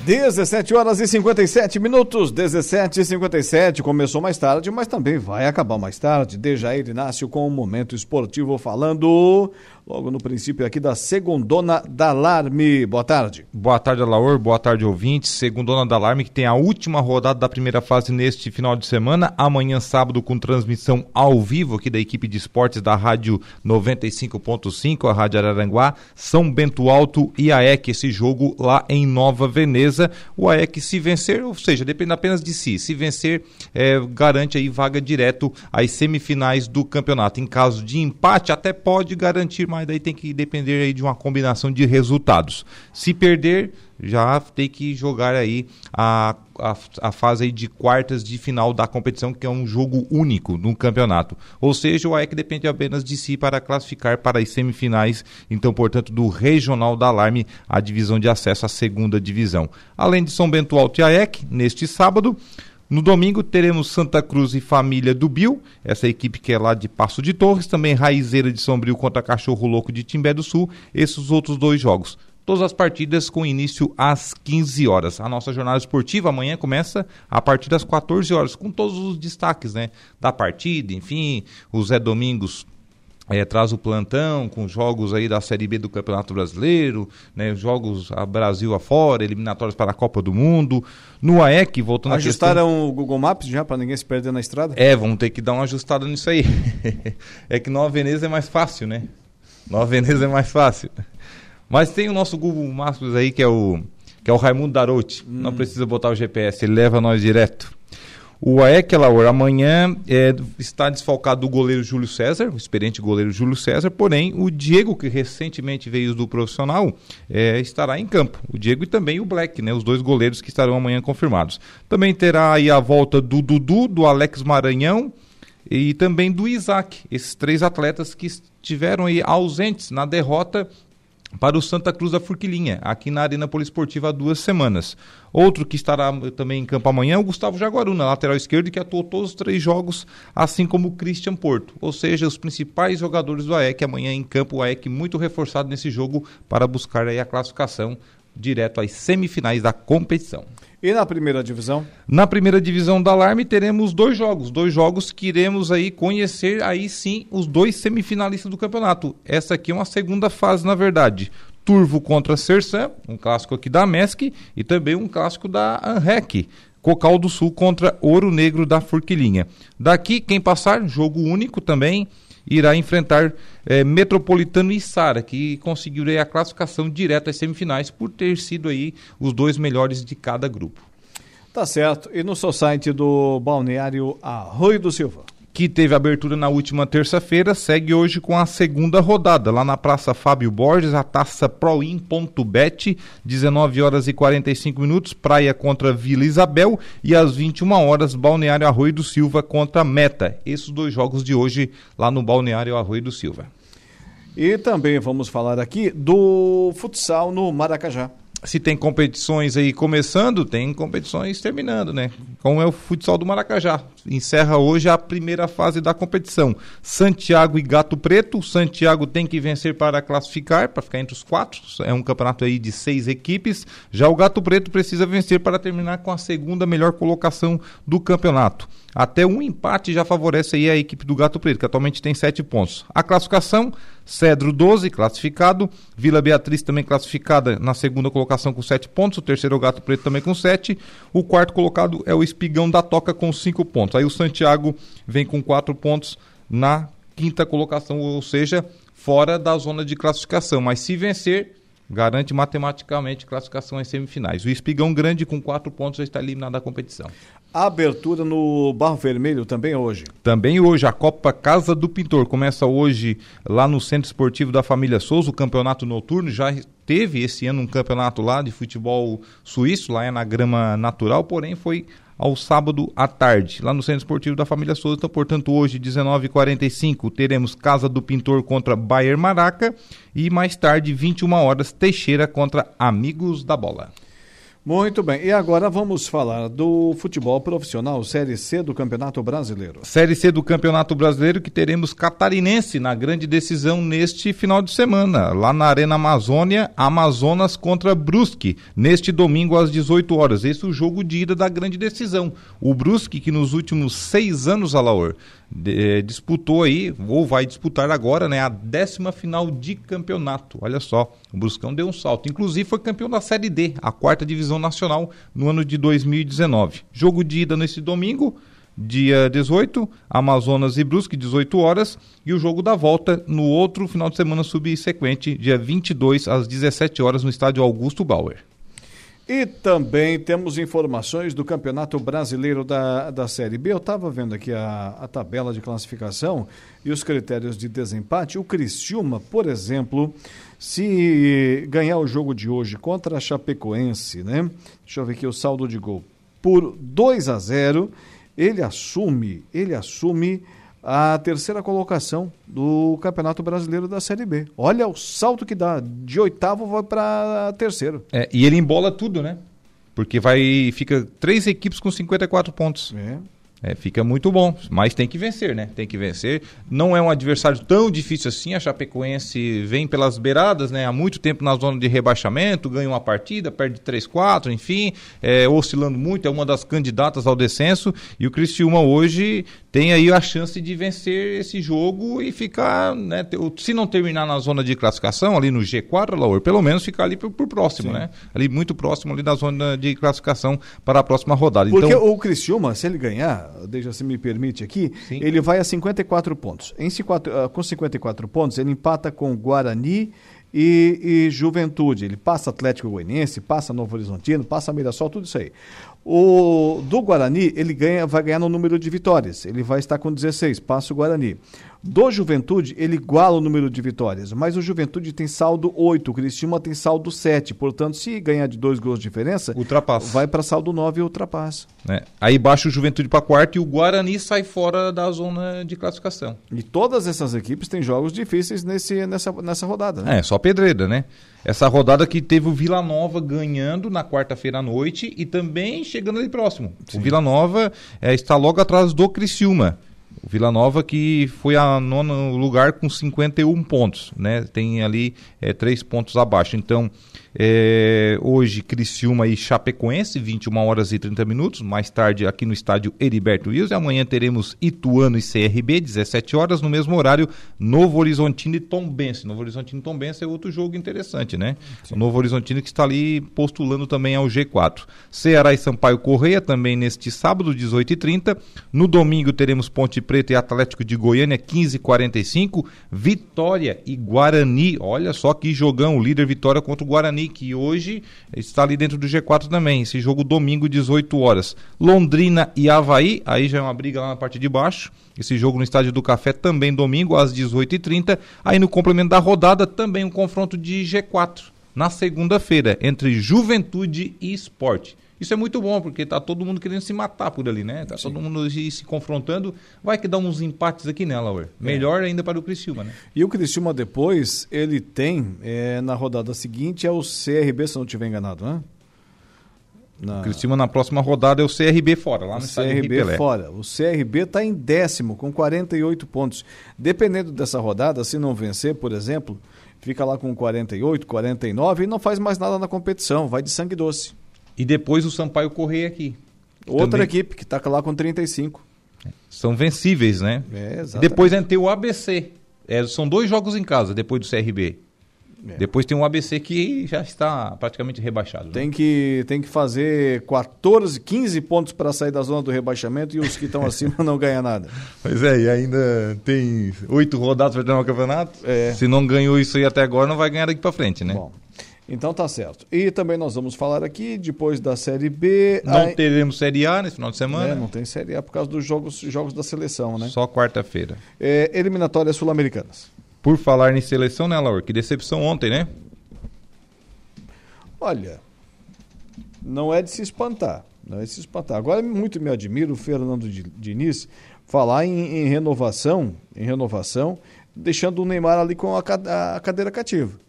17 horas e 57 minutos, 17 e 57. Começou mais tarde, mas também vai acabar mais tarde. Dejair Inácio com o Momento Esportivo falando logo no princípio aqui da Segundona da Alarme. Boa tarde. Boa tarde, Alaor. Boa tarde, ouvintes. Segundona da Alarme, que tem a última rodada da primeira fase neste final de semana. Amanhã, sábado, com transmissão ao vivo aqui da equipe de esportes da Rádio 95.5, a Rádio Araranguá, São Bento Alto e AEC. Esse jogo lá em Nova Veneza. O AEC, se vencer, ou seja, depende apenas de si. Se vencer, é, garante aí vaga direto às semifinais do campeonato. Em caso de empate, até pode garantir mais mas daí tem que depender aí de uma combinação de resultados. Se perder, já tem que jogar aí a, a, a, fase aí de quartas de final da competição, que é um jogo único no campeonato. Ou seja, o AEC depende apenas de si para classificar para as semifinais, então, portanto, do Regional da Alarme, a divisão de acesso à segunda divisão. Além de São Bento Alto e AEC, neste sábado, no domingo teremos Santa Cruz e Família do Bill, essa equipe que é lá de Passo de Torres, também Raizeira de Sombrio contra Cachorro Louco de Timbé do Sul, esses outros dois jogos. Todas as partidas com início às 15 horas. A nossa jornada esportiva amanhã começa a partir das 14 horas, com todos os destaques né, da partida, enfim, o Zé Domingos é, traz o plantão com jogos aí da Série B do Campeonato Brasileiro, né, jogos a Brasil afora, eliminatórios para a Copa do Mundo. No AEC, voltando Ajustaram questão... o Google Maps já para ninguém se perder na estrada? É, vamos ter que dar uma ajustada nisso aí. é que Nova Veneza é mais fácil, né? Nova Veneza é mais fácil. Mas tem o nosso Google Maps aí, que é o, que é o Raimundo Darotti. Hum. Não precisa botar o GPS, ele leva nós direto. O AEC Laur amanhã é, está desfalcado do goleiro Júlio César, o experiente goleiro Júlio César, porém o Diego, que recentemente veio do profissional, é, estará em campo. O Diego e também o Black, né, os dois goleiros que estarão amanhã confirmados. Também terá aí a volta do Dudu, do Alex Maranhão e também do Isaac, esses três atletas que estiveram aí ausentes na derrota para o Santa Cruz da Furquilinha, aqui na Arena Poliesportiva há duas semanas. Outro que estará também em campo amanhã é o Gustavo Jaguaruna, lateral esquerdo, que atuou todos os três jogos, assim como o Christian Porto. Ou seja, os principais jogadores do AEC amanhã em campo, o AEC muito reforçado nesse jogo para buscar aí a classificação direto às semifinais da competição. E na primeira divisão? Na primeira divisão da Alarme teremos dois jogos, dois jogos que iremos aí conhecer aí sim os dois semifinalistas do campeonato. Essa aqui é uma segunda fase, na verdade. Turvo contra Sersan, um clássico aqui da MESC e também um clássico da ANREC. Cocal do Sul contra Ouro Negro da Forquilinha. Daqui, quem passar, jogo único também, irá enfrentar é, Metropolitano e Sara, que conseguiram a classificação direta às semifinais por ter sido aí os dois melhores de cada grupo. Tá certo. E no seu site do Balneário Arroio do Silva? Que teve abertura na última terça-feira, segue hoje com a segunda rodada, lá na Praça Fábio Borges, a taça Proin.bet, 19 horas e 45 minutos, Praia contra Vila Isabel e às 21 horas, Balneário Arroio do Silva contra Meta. Esses dois jogos de hoje lá no Balneário Arroio do Silva. E também vamos falar aqui do futsal no Maracajá se tem competições aí começando, tem competições terminando, né? Como é o futsal do Maracajá. Encerra hoje a primeira fase da competição. Santiago e Gato Preto. Santiago tem que vencer para classificar, para ficar entre os quatro. É um campeonato aí de seis equipes. Já o Gato Preto precisa vencer para terminar com a segunda melhor colocação do campeonato. Até um empate já favorece aí a equipe do Gato Preto, que atualmente tem sete pontos. A classificação, Cedro 12, classificado. Vila Beatriz também classificada na segunda colocação com sete pontos. O terceiro é o Gato Preto também com sete. O quarto colocado é o Espigão da Toca com cinco pontos. Aí o Santiago vem com quatro pontos na quinta colocação, ou seja, fora da zona de classificação. Mas se vencer, garante matematicamente classificação em semifinais. O Espigão Grande, com quatro pontos, já está eliminado da competição. Abertura no Barro Vermelho também hoje. Também hoje, a Copa Casa do Pintor. Começa hoje lá no Centro Esportivo da Família Souza, o campeonato noturno. Já teve esse ano um campeonato lá de futebol suíço, lá é na grama natural, porém foi ao sábado à tarde, lá no Centro Esportivo da Família Souza. Então, portanto, hoje, 19h45, teremos Casa do Pintor contra Bayer Maraca e mais tarde, 21 horas, Teixeira contra Amigos da Bola. Muito bem, e agora vamos falar do futebol profissional, Série C do Campeonato Brasileiro. Série C do Campeonato Brasileiro que teremos Catarinense na grande decisão neste final de semana, lá na Arena Amazônia, Amazonas contra Brusque, neste domingo às 18 horas. Esse é o jogo de ida da grande decisão. O Brusque, que nos últimos seis anos, Alaor, de, disputou aí, ou vai disputar agora, né, a décima final de campeonato. Olha só, o Bruscão deu um salto. Inclusive foi campeão da Série D, a quarta divisão nacional, no ano de 2019. Jogo de ida nesse domingo, dia 18, Amazonas e Brusque, 18 horas, e o jogo da volta no outro final de semana subsequente, dia 22, às 17 horas, no estádio Augusto Bauer. E também temos informações do Campeonato Brasileiro da, da Série B. Eu estava vendo aqui a, a tabela de classificação e os critérios de desempate. O Criciúma, por exemplo, se ganhar o jogo de hoje contra a Chapecoense, né? Deixa eu ver aqui o saldo de gol. Por 2 a 0, ele assume, ele assume a terceira colocação do Campeonato Brasileiro da Série B. Olha o salto que dá, de oitavo vai para terceiro. É, e ele embola tudo, né? Porque vai fica três equipes com 54 pontos. É. É, fica muito bom, mas tem que vencer, né? Tem que vencer. Não é um adversário tão difícil assim. A Chapecoense vem pelas beiradas, né? Há muito tempo na zona de rebaixamento, ganha uma partida, perde 3, 4, enfim, é, oscilando muito, é uma das candidatas ao descenso. E o Criciúma hoje tem aí a chance de vencer esse jogo e ficar, né? Se não terminar na zona de classificação, ali no G4, Laur, pelo menos ficar ali por, por próximo, Sim. né? Ali muito próximo ali da zona de classificação para a próxima rodada. Porque então, o Criciúma, se ele ganhar deixa se me permite aqui, Sim. ele vai a 54 pontos. Em, uh, com 54 pontos, ele empata com Guarani e, e Juventude. Ele passa Atlético Goianiense, passa Novo Horizontino, passa Mirassol, tudo isso aí. O do Guarani, ele ganha, vai ganhar no número de vitórias. Ele vai estar com 16, passa o Guarani. Do Juventude, ele iguala o número de vitórias, mas o Juventude tem saldo 8, o Cristina tem saldo 7. Portanto, se ganhar de dois gols de diferença, ultrapassa. vai para saldo 9 e ultrapassa. É. Aí baixa o Juventude para quarto e o Guarani sai fora da zona de classificação. E todas essas equipes têm jogos difíceis nesse, nessa, nessa rodada. Né? É, só pedreira, né? Essa rodada que teve o Vila Nova ganhando na quarta-feira à noite e também chegando ali próximo. Sim. O Vila Nova é, está logo atrás do Criciúma. O Vila Nova que foi a nono lugar com 51 pontos, né? Tem ali é, três pontos abaixo. Então, é, hoje, Criciúma e Chapecoense, 21 horas e 30 minutos. Mais tarde, aqui no estádio Heriberto Wilson. Amanhã teremos Ituano e CRB, 17 horas. No mesmo horário, Novo Horizontino e Tombense. Novo Horizontino e Tombense é outro jogo interessante, né? Sim. O Novo Horizontino que está ali postulando também ao G4. Ceará e Sampaio Correia também neste sábado, 18h30. No domingo, teremos Ponte Preta e Atlético de Goiânia, 15h45. Vitória e Guarani. Olha só que jogão. O líder Vitória contra o Guarani. Que hoje está ali dentro do G4 também. Esse jogo domingo, 18 horas. Londrina e Havaí, aí já é uma briga lá na parte de baixo. Esse jogo no Estádio do Café também domingo, às 18h30. Aí no complemento da rodada, também um confronto de G4. Na segunda-feira, entre Juventude e Esporte. Isso é muito bom, porque tá todo mundo querendo se matar por ali, né? Tá Sim. todo mundo se, se, confrontando. Vai que dá uns empates aqui, né, Lauer? É. Melhor ainda para o Criciúma, né? E o Criciúma depois, ele tem, é, na rodada seguinte, é o CRB, se não estiver enganado, né? Na... O Criciúma na próxima rodada é o CRB fora, lá no o CRB fora. O CRB está em décimo, com 48 pontos. Dependendo dessa rodada, se não vencer, por exemplo, fica lá com 48, 49 e não faz mais nada na competição, vai de sangue doce. E depois o Sampaio Correia aqui. Outra também... equipe que está lá com 35. São vencíveis, né? É. Depois tem o ABC. É, são dois jogos em casa depois do CRB. É. Depois tem o ABC que já está praticamente rebaixado. Né? Tem, né? que, tem que fazer 14, 15 pontos para sair da zona do rebaixamento e os que estão acima não ganham nada. Pois é, e ainda tem oito rodadas para terminar o campeonato. É. Se não ganhou isso aí até agora, não vai ganhar daqui para frente, né? Bom. Então tá certo. E também nós vamos falar aqui, depois da Série B. Não a... teremos Série A nesse final de semana? É, não tem Série A por causa dos jogos, jogos da seleção, né? Só quarta-feira. É, eliminatórias sul-americanas. Por falar em seleção, né, Laura? Que decepção ontem, né? Olha, não é de se espantar. Não é de se espantar. Agora, muito me admiro o Fernando Diniz falar em, em renovação, em renovação, deixando o Neymar ali com a, a cadeira cativa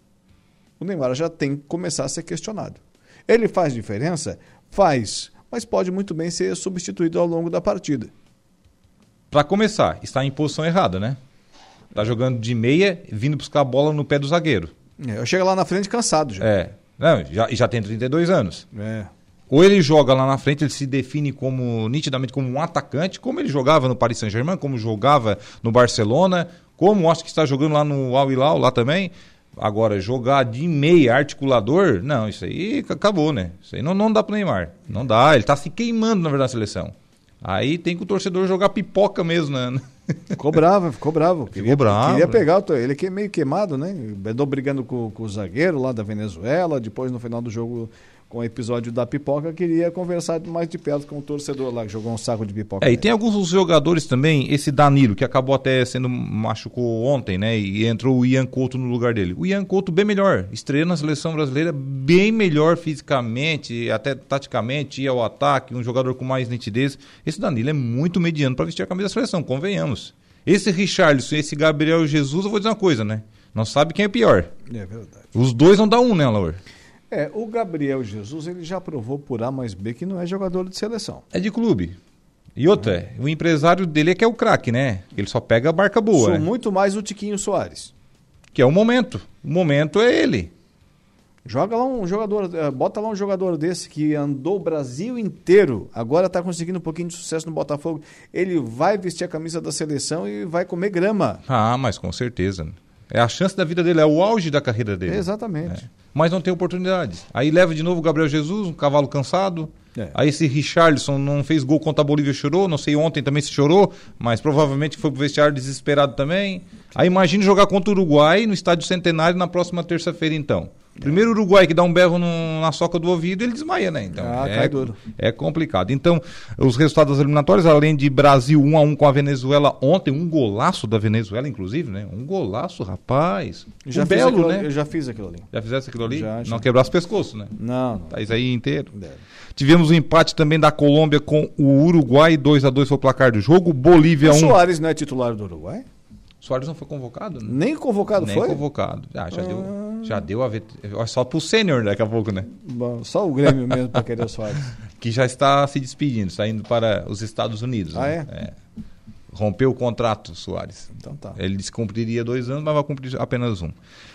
o Neymar já tem que começar a ser questionado. Ele faz diferença? Faz, mas pode muito bem ser substituído ao longo da partida. Para começar, está em posição errada, né? Tá jogando de meia, vindo buscar a bola no pé do zagueiro. É, eu chego lá na frente cansado já. É. Não, já, já tem 32 anos. É. Ou ele joga lá na frente, ele se define como nitidamente como um atacante, como ele jogava no Paris Saint-Germain, como jogava no Barcelona, como acho que está jogando lá no Al Hilal lá também. Agora, jogar de meia articulador, não, isso aí acabou, né? Isso aí não, não dá pro Neymar. Não dá, ele tá se queimando, na verdade, na seleção. Aí tem que o torcedor jogar pipoca mesmo, né? Ficou bravo, ficou bravo. Queria, ficou bravo. Queria pegar, ele é meio queimado, né? Andou brigando com, com o zagueiro lá da Venezuela, depois no final do jogo com o episódio da pipoca, queria conversar mais de perto com o torcedor lá que jogou um saco de pipoca. É, e tem alguns jogadores também, esse Danilo, que acabou até sendo machucou ontem, né? E entrou o Ian Couto no lugar dele. O Ian Couto bem melhor, estreando na seleção brasileira, bem melhor fisicamente, até taticamente, ia ao ataque, um jogador com mais nitidez. Esse Danilo é muito mediano para vestir a camisa da seleção, convenhamos. Esse Richarlison e esse Gabriel Jesus, eu vou dizer uma coisa, né? Não sabe quem é pior. É verdade. Os dois não dá um, né, Laura? É, o Gabriel Jesus ele já provou por A mais B que não é jogador de seleção. É de clube. E outra, o empresário dele é que é o craque, né? Ele só pega a barca boa. Sou né? muito mais o Tiquinho Soares. Que é o momento. O momento é ele. Joga lá um jogador, eh, bota lá um jogador desse que andou o Brasil inteiro, agora está conseguindo um pouquinho de sucesso no Botafogo. Ele vai vestir a camisa da seleção e vai comer grama. Ah, mas com certeza. É a chance da vida dele, é o auge da carreira dele. Exatamente. É. Mas não tem oportunidades. Aí leva de novo o Gabriel Jesus, um cavalo cansado. É. Aí esse Richarlison não fez gol contra a Bolívia, chorou. Não sei, ontem também se chorou, mas provavelmente foi pro vestiário desesperado também. Aí imagine jogar contra o Uruguai no Estádio Centenário na próxima terça-feira, então. Primeiro Uruguai que dá um berro no, na soca do ouvido, ele desmaia, né? Então ah, é, é complicado. Então, os resultados das eliminatórias, além de Brasil 1 a 1 com a Venezuela ontem, um golaço da Venezuela, inclusive, né? Um golaço, rapaz. Já um belo, aquilo, né? Eu já fiz aquilo ali. Já fizesse aquilo ali? Já, já. Não quebrasse pescoço, né? Não. não. Tá isso aí inteiro. Tivemos o um empate também da Colômbia com o Uruguai, 2 a 2 foi o placar do jogo. Bolívia 1. O Soares não é titular do Uruguai? Soares não foi convocado? Né? Nem convocado Nem foi? Nem convocado. Ah, já, ah. Deu, já deu a ver. Só pro sênior daqui a pouco, né? Bom, só o Grêmio mesmo para querer o Soares. Que já está se despedindo, está indo para os Estados Unidos. Ah, né? é? é? Rompeu o contrato, Soares. Então tá. Ele descumpriria dois anos, mas vai cumprir apenas um.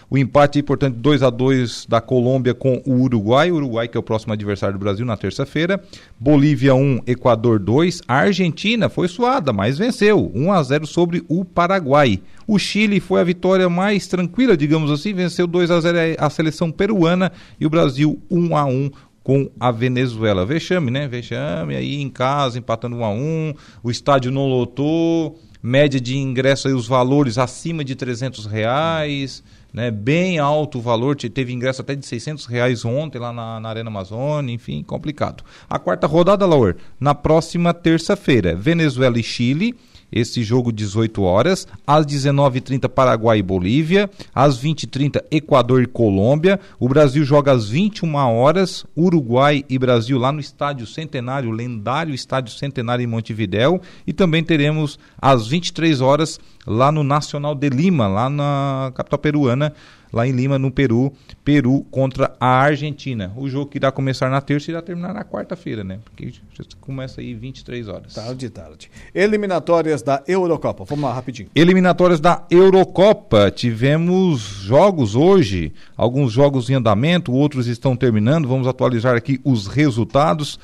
O empate, portanto, 2 a 2 da Colômbia com o Uruguai. O Uruguai, que é o próximo adversário do Brasil na terça-feira. Bolívia 1, Equador 2. A Argentina foi suada, mas venceu. 1 a 0 sobre o Paraguai. O Chile foi a vitória mais tranquila, digamos assim, venceu 2 a 0 a seleção peruana e o Brasil 1 a 1 com a Venezuela. Vexame, né? Vexame aí em casa, empatando 1 a 1. O estádio não lotou. Média de ingresso aí, os valores acima de 300 reais né, bem alto o valor, teve ingresso até de 600 reais ontem lá na, na Arena Amazônia, enfim, complicado. A quarta rodada, Laur, na próxima terça-feira, Venezuela e Chile, esse jogo 18 horas, às 19h30 Paraguai e Bolívia, às 20h30 Equador e Colômbia, o Brasil joga às 21 horas, Uruguai e Brasil lá no Estádio Centenário, lendário Estádio Centenário em Montevidéu, e também teremos às 23 horas lá no Nacional de Lima, lá na capital peruana, lá em Lima, no Peru, Peru contra a Argentina. O jogo que irá começar na terça irá terminar na quarta-feira, né? Porque começa aí 23 horas. Tarde, tarde. Eliminatórias da Eurocopa. Vamos lá, rapidinho. Eliminatórias da Eurocopa. Tivemos jogos hoje, alguns jogos em andamento, outros estão terminando. Vamos atualizar aqui os resultados.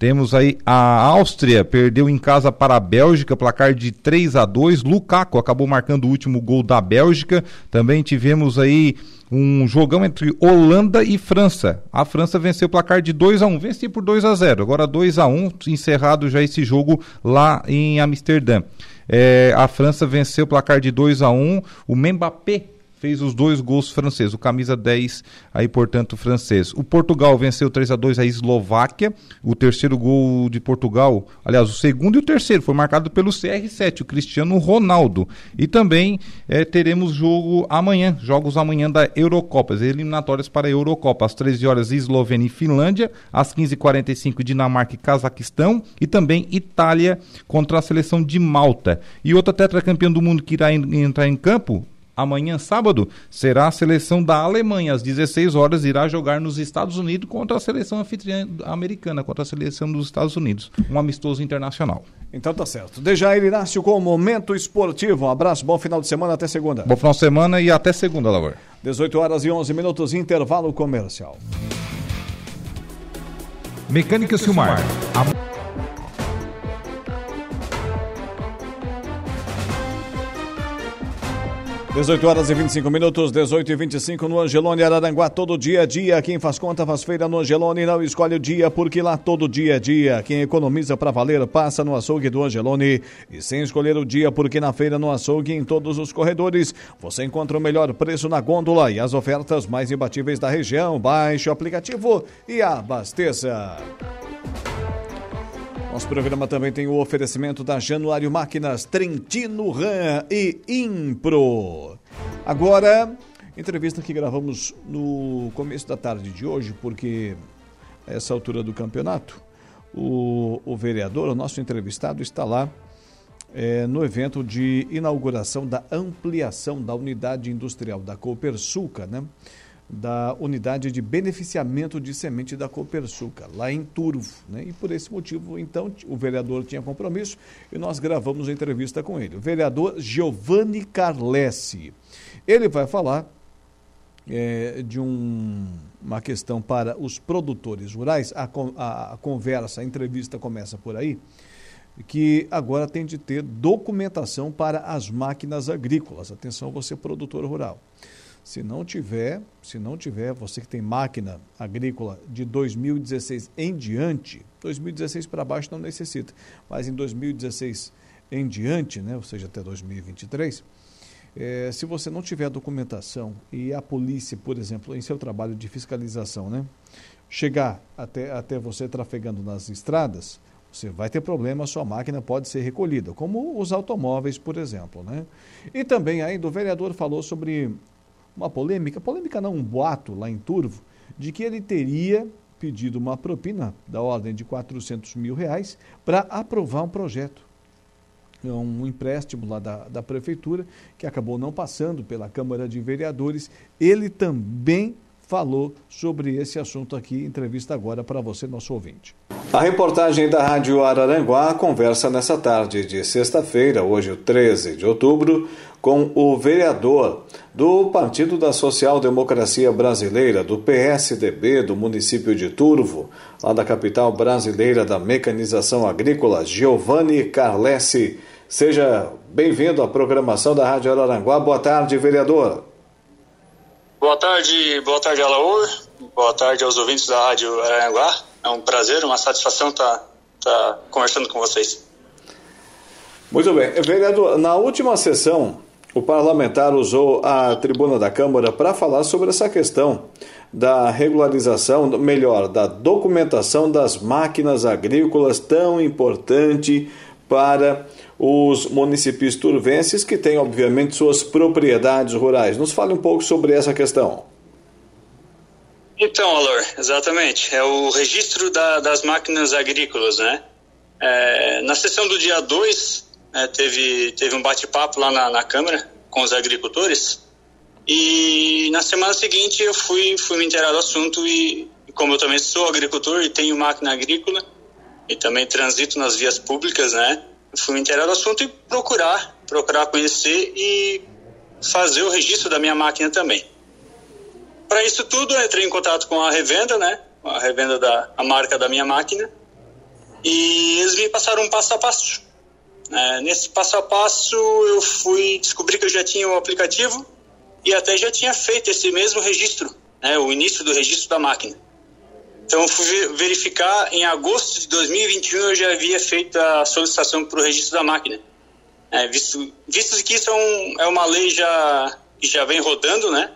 Temos aí a Áustria, perdeu em casa para a Bélgica, placar de 3 a 2 Lukaku acabou marcando o último gol da Bélgica. Também tivemos aí um jogão entre Holanda e França. A França venceu o placar de 2 a 1 venceu por 2 a 0 agora 2 a 1 encerrado já esse jogo lá em Amsterdã. É, a França venceu o placar de 2 a 1 o Mbappé fez os dois gols franceses, o camisa 10 aí, portanto, francês. O Portugal venceu 3 a 2 a Eslováquia. O terceiro gol de Portugal, aliás, o segundo e o terceiro foi marcado pelo CR7, o Cristiano Ronaldo. E também é, teremos jogo amanhã, jogos amanhã da Eurocopa, as eliminatórias para a Eurocopa, às 13 horas Eslovênia e Finlândia, às 15h45 Dinamarca e Cazaquistão e também Itália contra a seleção de Malta. E outra tetracampeã do mundo que irá entrar em campo, amanhã, sábado, será a seleção da Alemanha. Às 16 horas, irá jogar nos Estados Unidos contra a seleção anfitriã americana, contra a seleção dos Estados Unidos. Um amistoso internacional. Então tá certo. Dejair Inácio com o Momento Esportivo. Um abraço, bom final de semana, até segunda. Bom final de semana e até segunda, Laura. 18 horas e 11 minutos, intervalo comercial. Mecânica Silmar. A... 18 horas e 25 minutos, 18 e 25 no Angelone Araranguá, todo dia é dia. Quem faz conta faz feira no Angelone, não escolhe o dia, porque lá todo dia é dia. Quem economiza para valer passa no açougue do Angelone. E sem escolher o dia, porque na feira no açougue, em todos os corredores, você encontra o melhor preço na gôndola e as ofertas mais imbatíveis da região. Baixe o aplicativo e abasteça. Nosso programa também tem o oferecimento da Januário Máquinas, Trentino Ram e Impro. Agora, entrevista que gravamos no começo da tarde de hoje, porque a essa altura do campeonato, o, o vereador, o nosso entrevistado, está lá é, no evento de inauguração da ampliação da unidade industrial da Copersuca, né? Da unidade de beneficiamento de semente da Copersuca, lá em Turvo. Né? E por esse motivo, então, o vereador tinha compromisso e nós gravamos a entrevista com ele. O vereador Giovanni Carlessi. Ele vai falar é, de um, uma questão para os produtores rurais. A, a, a conversa, a entrevista começa por aí que agora tem de ter documentação para as máquinas agrícolas. Atenção, você produtor rural. Se não tiver, se não tiver, você que tem máquina agrícola de 2016 em diante, 2016 para baixo não necessita, mas em 2016 em diante, né, ou seja, até 2023, é, se você não tiver documentação e a polícia, por exemplo, em seu trabalho de fiscalização, né, chegar até, até você trafegando nas estradas, você vai ter problema, sua máquina pode ser recolhida, como os automóveis, por exemplo. Né? E também ainda o vereador falou sobre uma polêmica, polêmica não, um boato lá em Turvo, de que ele teria pedido uma propina da ordem de 400 mil reais para aprovar um projeto. É um empréstimo lá da, da prefeitura que acabou não passando pela Câmara de Vereadores. Ele também falou sobre esse assunto aqui. Entrevista agora para você, nosso ouvinte. A reportagem da Rádio Araranguá conversa nessa tarde de sexta-feira, hoje, 13 de outubro, com o vereador do Partido da Social Democracia Brasileira, do PSDB do município de Turvo, lá da capital brasileira da mecanização agrícola, Giovanni Carlessi. Seja bem-vindo à programação da Rádio Araranguá. Boa tarde, vereador. Boa tarde, boa tarde, Alaor. Boa tarde aos ouvintes da Rádio Aranguá. É um prazer, uma satisfação estar tá, tá conversando com vocês. Muito bem. Vereador, na última sessão, o parlamentar usou a tribuna da Câmara para falar sobre essa questão da regularização, melhor, da documentação das máquinas agrícolas tão importante para os municípios turvenses que têm, obviamente, suas propriedades rurais. Nos fale um pouco sobre essa questão. Então, Alor, exatamente. É o registro da, das máquinas agrícolas, né? É, na sessão do dia 2, é, teve, teve um bate-papo lá na, na Câmara com os agricultores. E na semana seguinte eu fui, fui me inteirar do assunto e, como eu também sou agricultor e tenho máquina agrícola e também transito nas vias públicas, né? fui me inteirar do assunto e procurar, procurar conhecer e fazer o registro da minha máquina também. Para isso tudo, eu entrei em contato com a revenda, né? A revenda da a marca da minha máquina. E eles me passaram um passo a passo. É, nesse passo a passo, eu fui descobrir que eu já tinha o aplicativo e até já tinha feito esse mesmo registro, né? O início do registro da máquina. Então, fui verificar, em agosto de 2021 eu já havia feito a solicitação para o registro da máquina. É, visto, visto que isso é, um, é, uma lei já, que já vem rodando, né?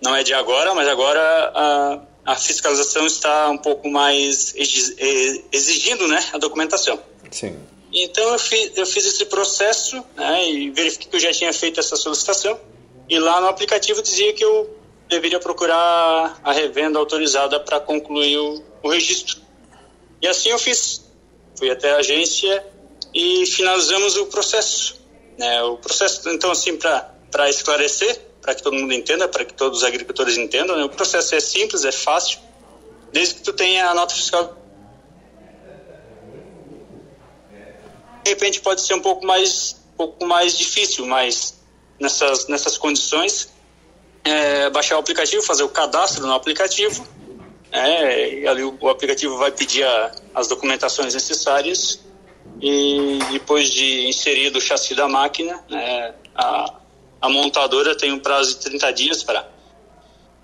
Não é de agora, mas agora a, a fiscalização está um pouco mais exigindo né, a documentação. Sim. Então eu fiz, eu fiz esse processo né, e verifiquei que eu já tinha feito essa solicitação. E lá no aplicativo dizia que eu deveria procurar a revenda autorizada para concluir o, o, registro. E assim eu fiz. Fui até a agência e finalizamos o processo. Né? O processo, então, assim, para esclarecer, para que todo mundo entenda, para que todos os agricultores entendam, né? o processo é simples, é fácil, desde que tu tenha a nota fiscal. De repente pode ser um pouco mais, um pouco mais difícil, mas nessas, nessas condições é, baixar o aplicativo, fazer o cadastro no aplicativo. É, ali o, o aplicativo vai pedir a, as documentações necessárias e depois de inserido o chassi da máquina, é, a, a montadora tem um prazo de 30 dias para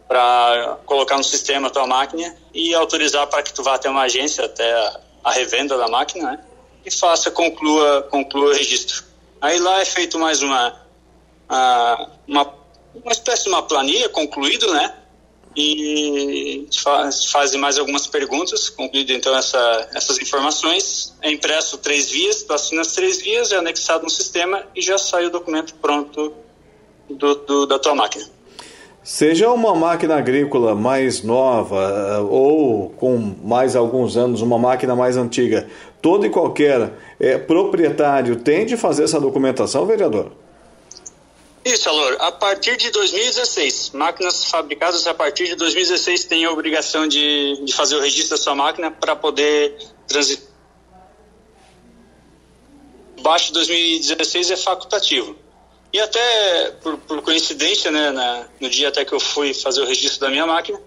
para colocar no sistema a tua máquina e autorizar para que tu vá até uma agência, até a, a revenda da máquina, né? E faça, conclua, conclua o registro. Aí lá é feito mais uma, uma uma espécie de uma planilha concluído, né? E faz, fazem mais algumas perguntas, concluído então essa, essas informações, é impresso três vias, tu assina as três vias, é anexado no sistema e já sai o documento pronto do, do, da tua máquina. Seja uma máquina agrícola mais nova eh, ou com mais alguns anos, uma máquina mais antiga, todo e qualquer é, proprietário tem de fazer essa documentação, vereador? Isso, Alor. A partir de 2016, máquinas fabricadas a partir de 2016 têm a obrigação de, de fazer o registro da sua máquina para poder transitar. Abaixo de 2016 é facultativo. E até, por, por coincidência, né, na, no dia até que eu fui fazer o registro da minha máquina,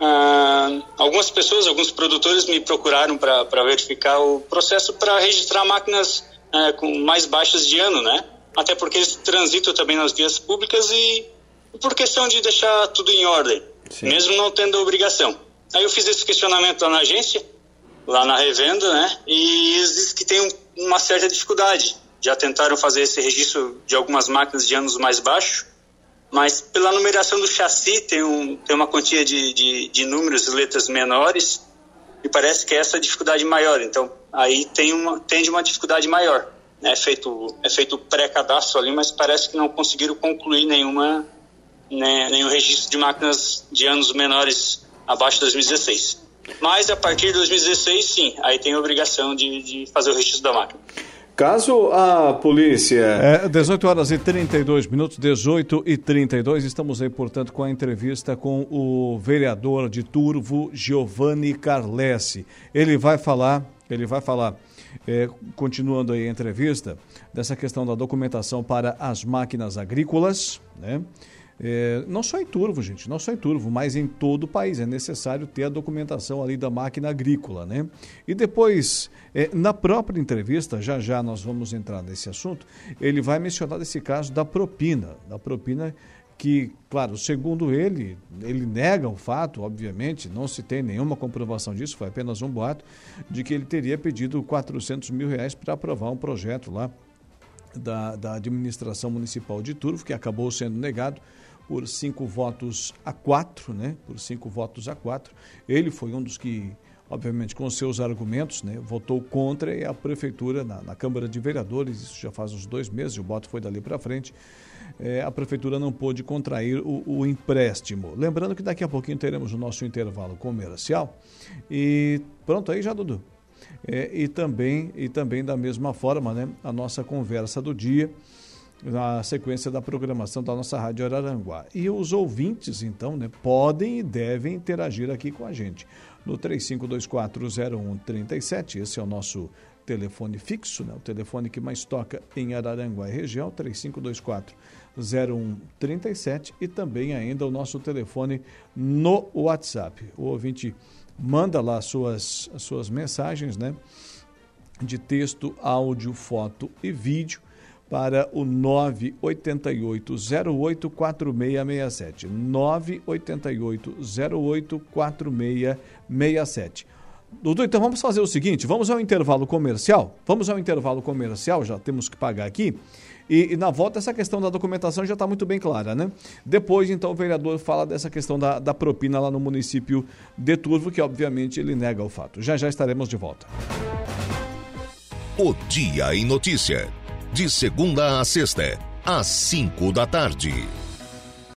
ah, algumas pessoas, alguns produtores me procuraram para verificar o processo para registrar máquinas ah, com mais baixas de ano, né? até porque eles transitam também nas vias públicas e por questão de deixar tudo em ordem, Sim. mesmo não tendo obrigação. Aí eu fiz esse questionamento lá na agência, lá na revenda, né? E eles dizem que tem uma certa dificuldade. Já tentaram fazer esse registro de algumas máquinas de anos mais baixos, mas pela numeração do chassi tem, um, tem uma quantia de, de, de números e letras menores e parece que é essa a dificuldade maior. Então, aí tem uma, tende uma dificuldade maior. É feito, é feito pré-cadastro ali, mas parece que não conseguiram concluir nenhuma, né, nenhum registro de máquinas de anos menores abaixo de 2016. Mas a partir de 2016, sim, aí tem a obrigação de, de fazer o registro da máquina. Caso a polícia. É, 18 horas e 32 minutos, 18 e 32. Estamos aí, portanto, com a entrevista com o vereador de Turvo, Giovanni Carlessi. Ele vai falar, ele vai falar, é, continuando aí a entrevista, dessa questão da documentação para as máquinas agrícolas, né? É, não só em Turvo, gente, não só em Turvo, mas em todo o país. É necessário ter a documentação ali da máquina agrícola, né? E depois, é, na própria entrevista, já já nós vamos entrar nesse assunto, ele vai mencionar esse caso da propina, da propina que, claro, segundo ele, ele nega o fato, obviamente, não se tem nenhuma comprovação disso, foi apenas um boato, de que ele teria pedido 400 mil reais para aprovar um projeto lá da, da administração municipal de Turvo, que acabou sendo negado por cinco votos a quatro, né? Por cinco votos a quatro. Ele foi um dos que, obviamente, com seus argumentos, né, votou contra e a prefeitura, na, na Câmara de Vereadores, isso já faz uns dois meses, o voto foi dali para frente, é, a prefeitura não pôde contrair o, o, empréstimo. Lembrando que daqui a pouquinho teremos o nosso intervalo comercial. E pronto aí já, Dudu. É, e, também, e também da mesma forma, né, a nossa conversa do dia na sequência da programação da nossa Rádio Araranguá. E os ouvintes, então, né, podem e devem interagir aqui com a gente no 35240137, esse é o nosso telefone fixo, né, o telefone que mais toca em Araranguá e região, 3524 0137 e também ainda o nosso telefone no WhatsApp. O ouvinte manda lá suas, suas mensagens, né? De texto, áudio, foto e vídeo para o 988-084667. 988-084667. Doutor, então vamos fazer o seguinte: vamos ao intervalo comercial. Vamos ao intervalo comercial, já temos que pagar aqui. E, e na volta, essa questão da documentação já está muito bem clara, né? Depois, então, o vereador fala dessa questão da, da propina lá no município de Turvo, que obviamente ele nega o fato. Já já estaremos de volta. O Dia em Notícia. De segunda a sexta, às cinco da tarde.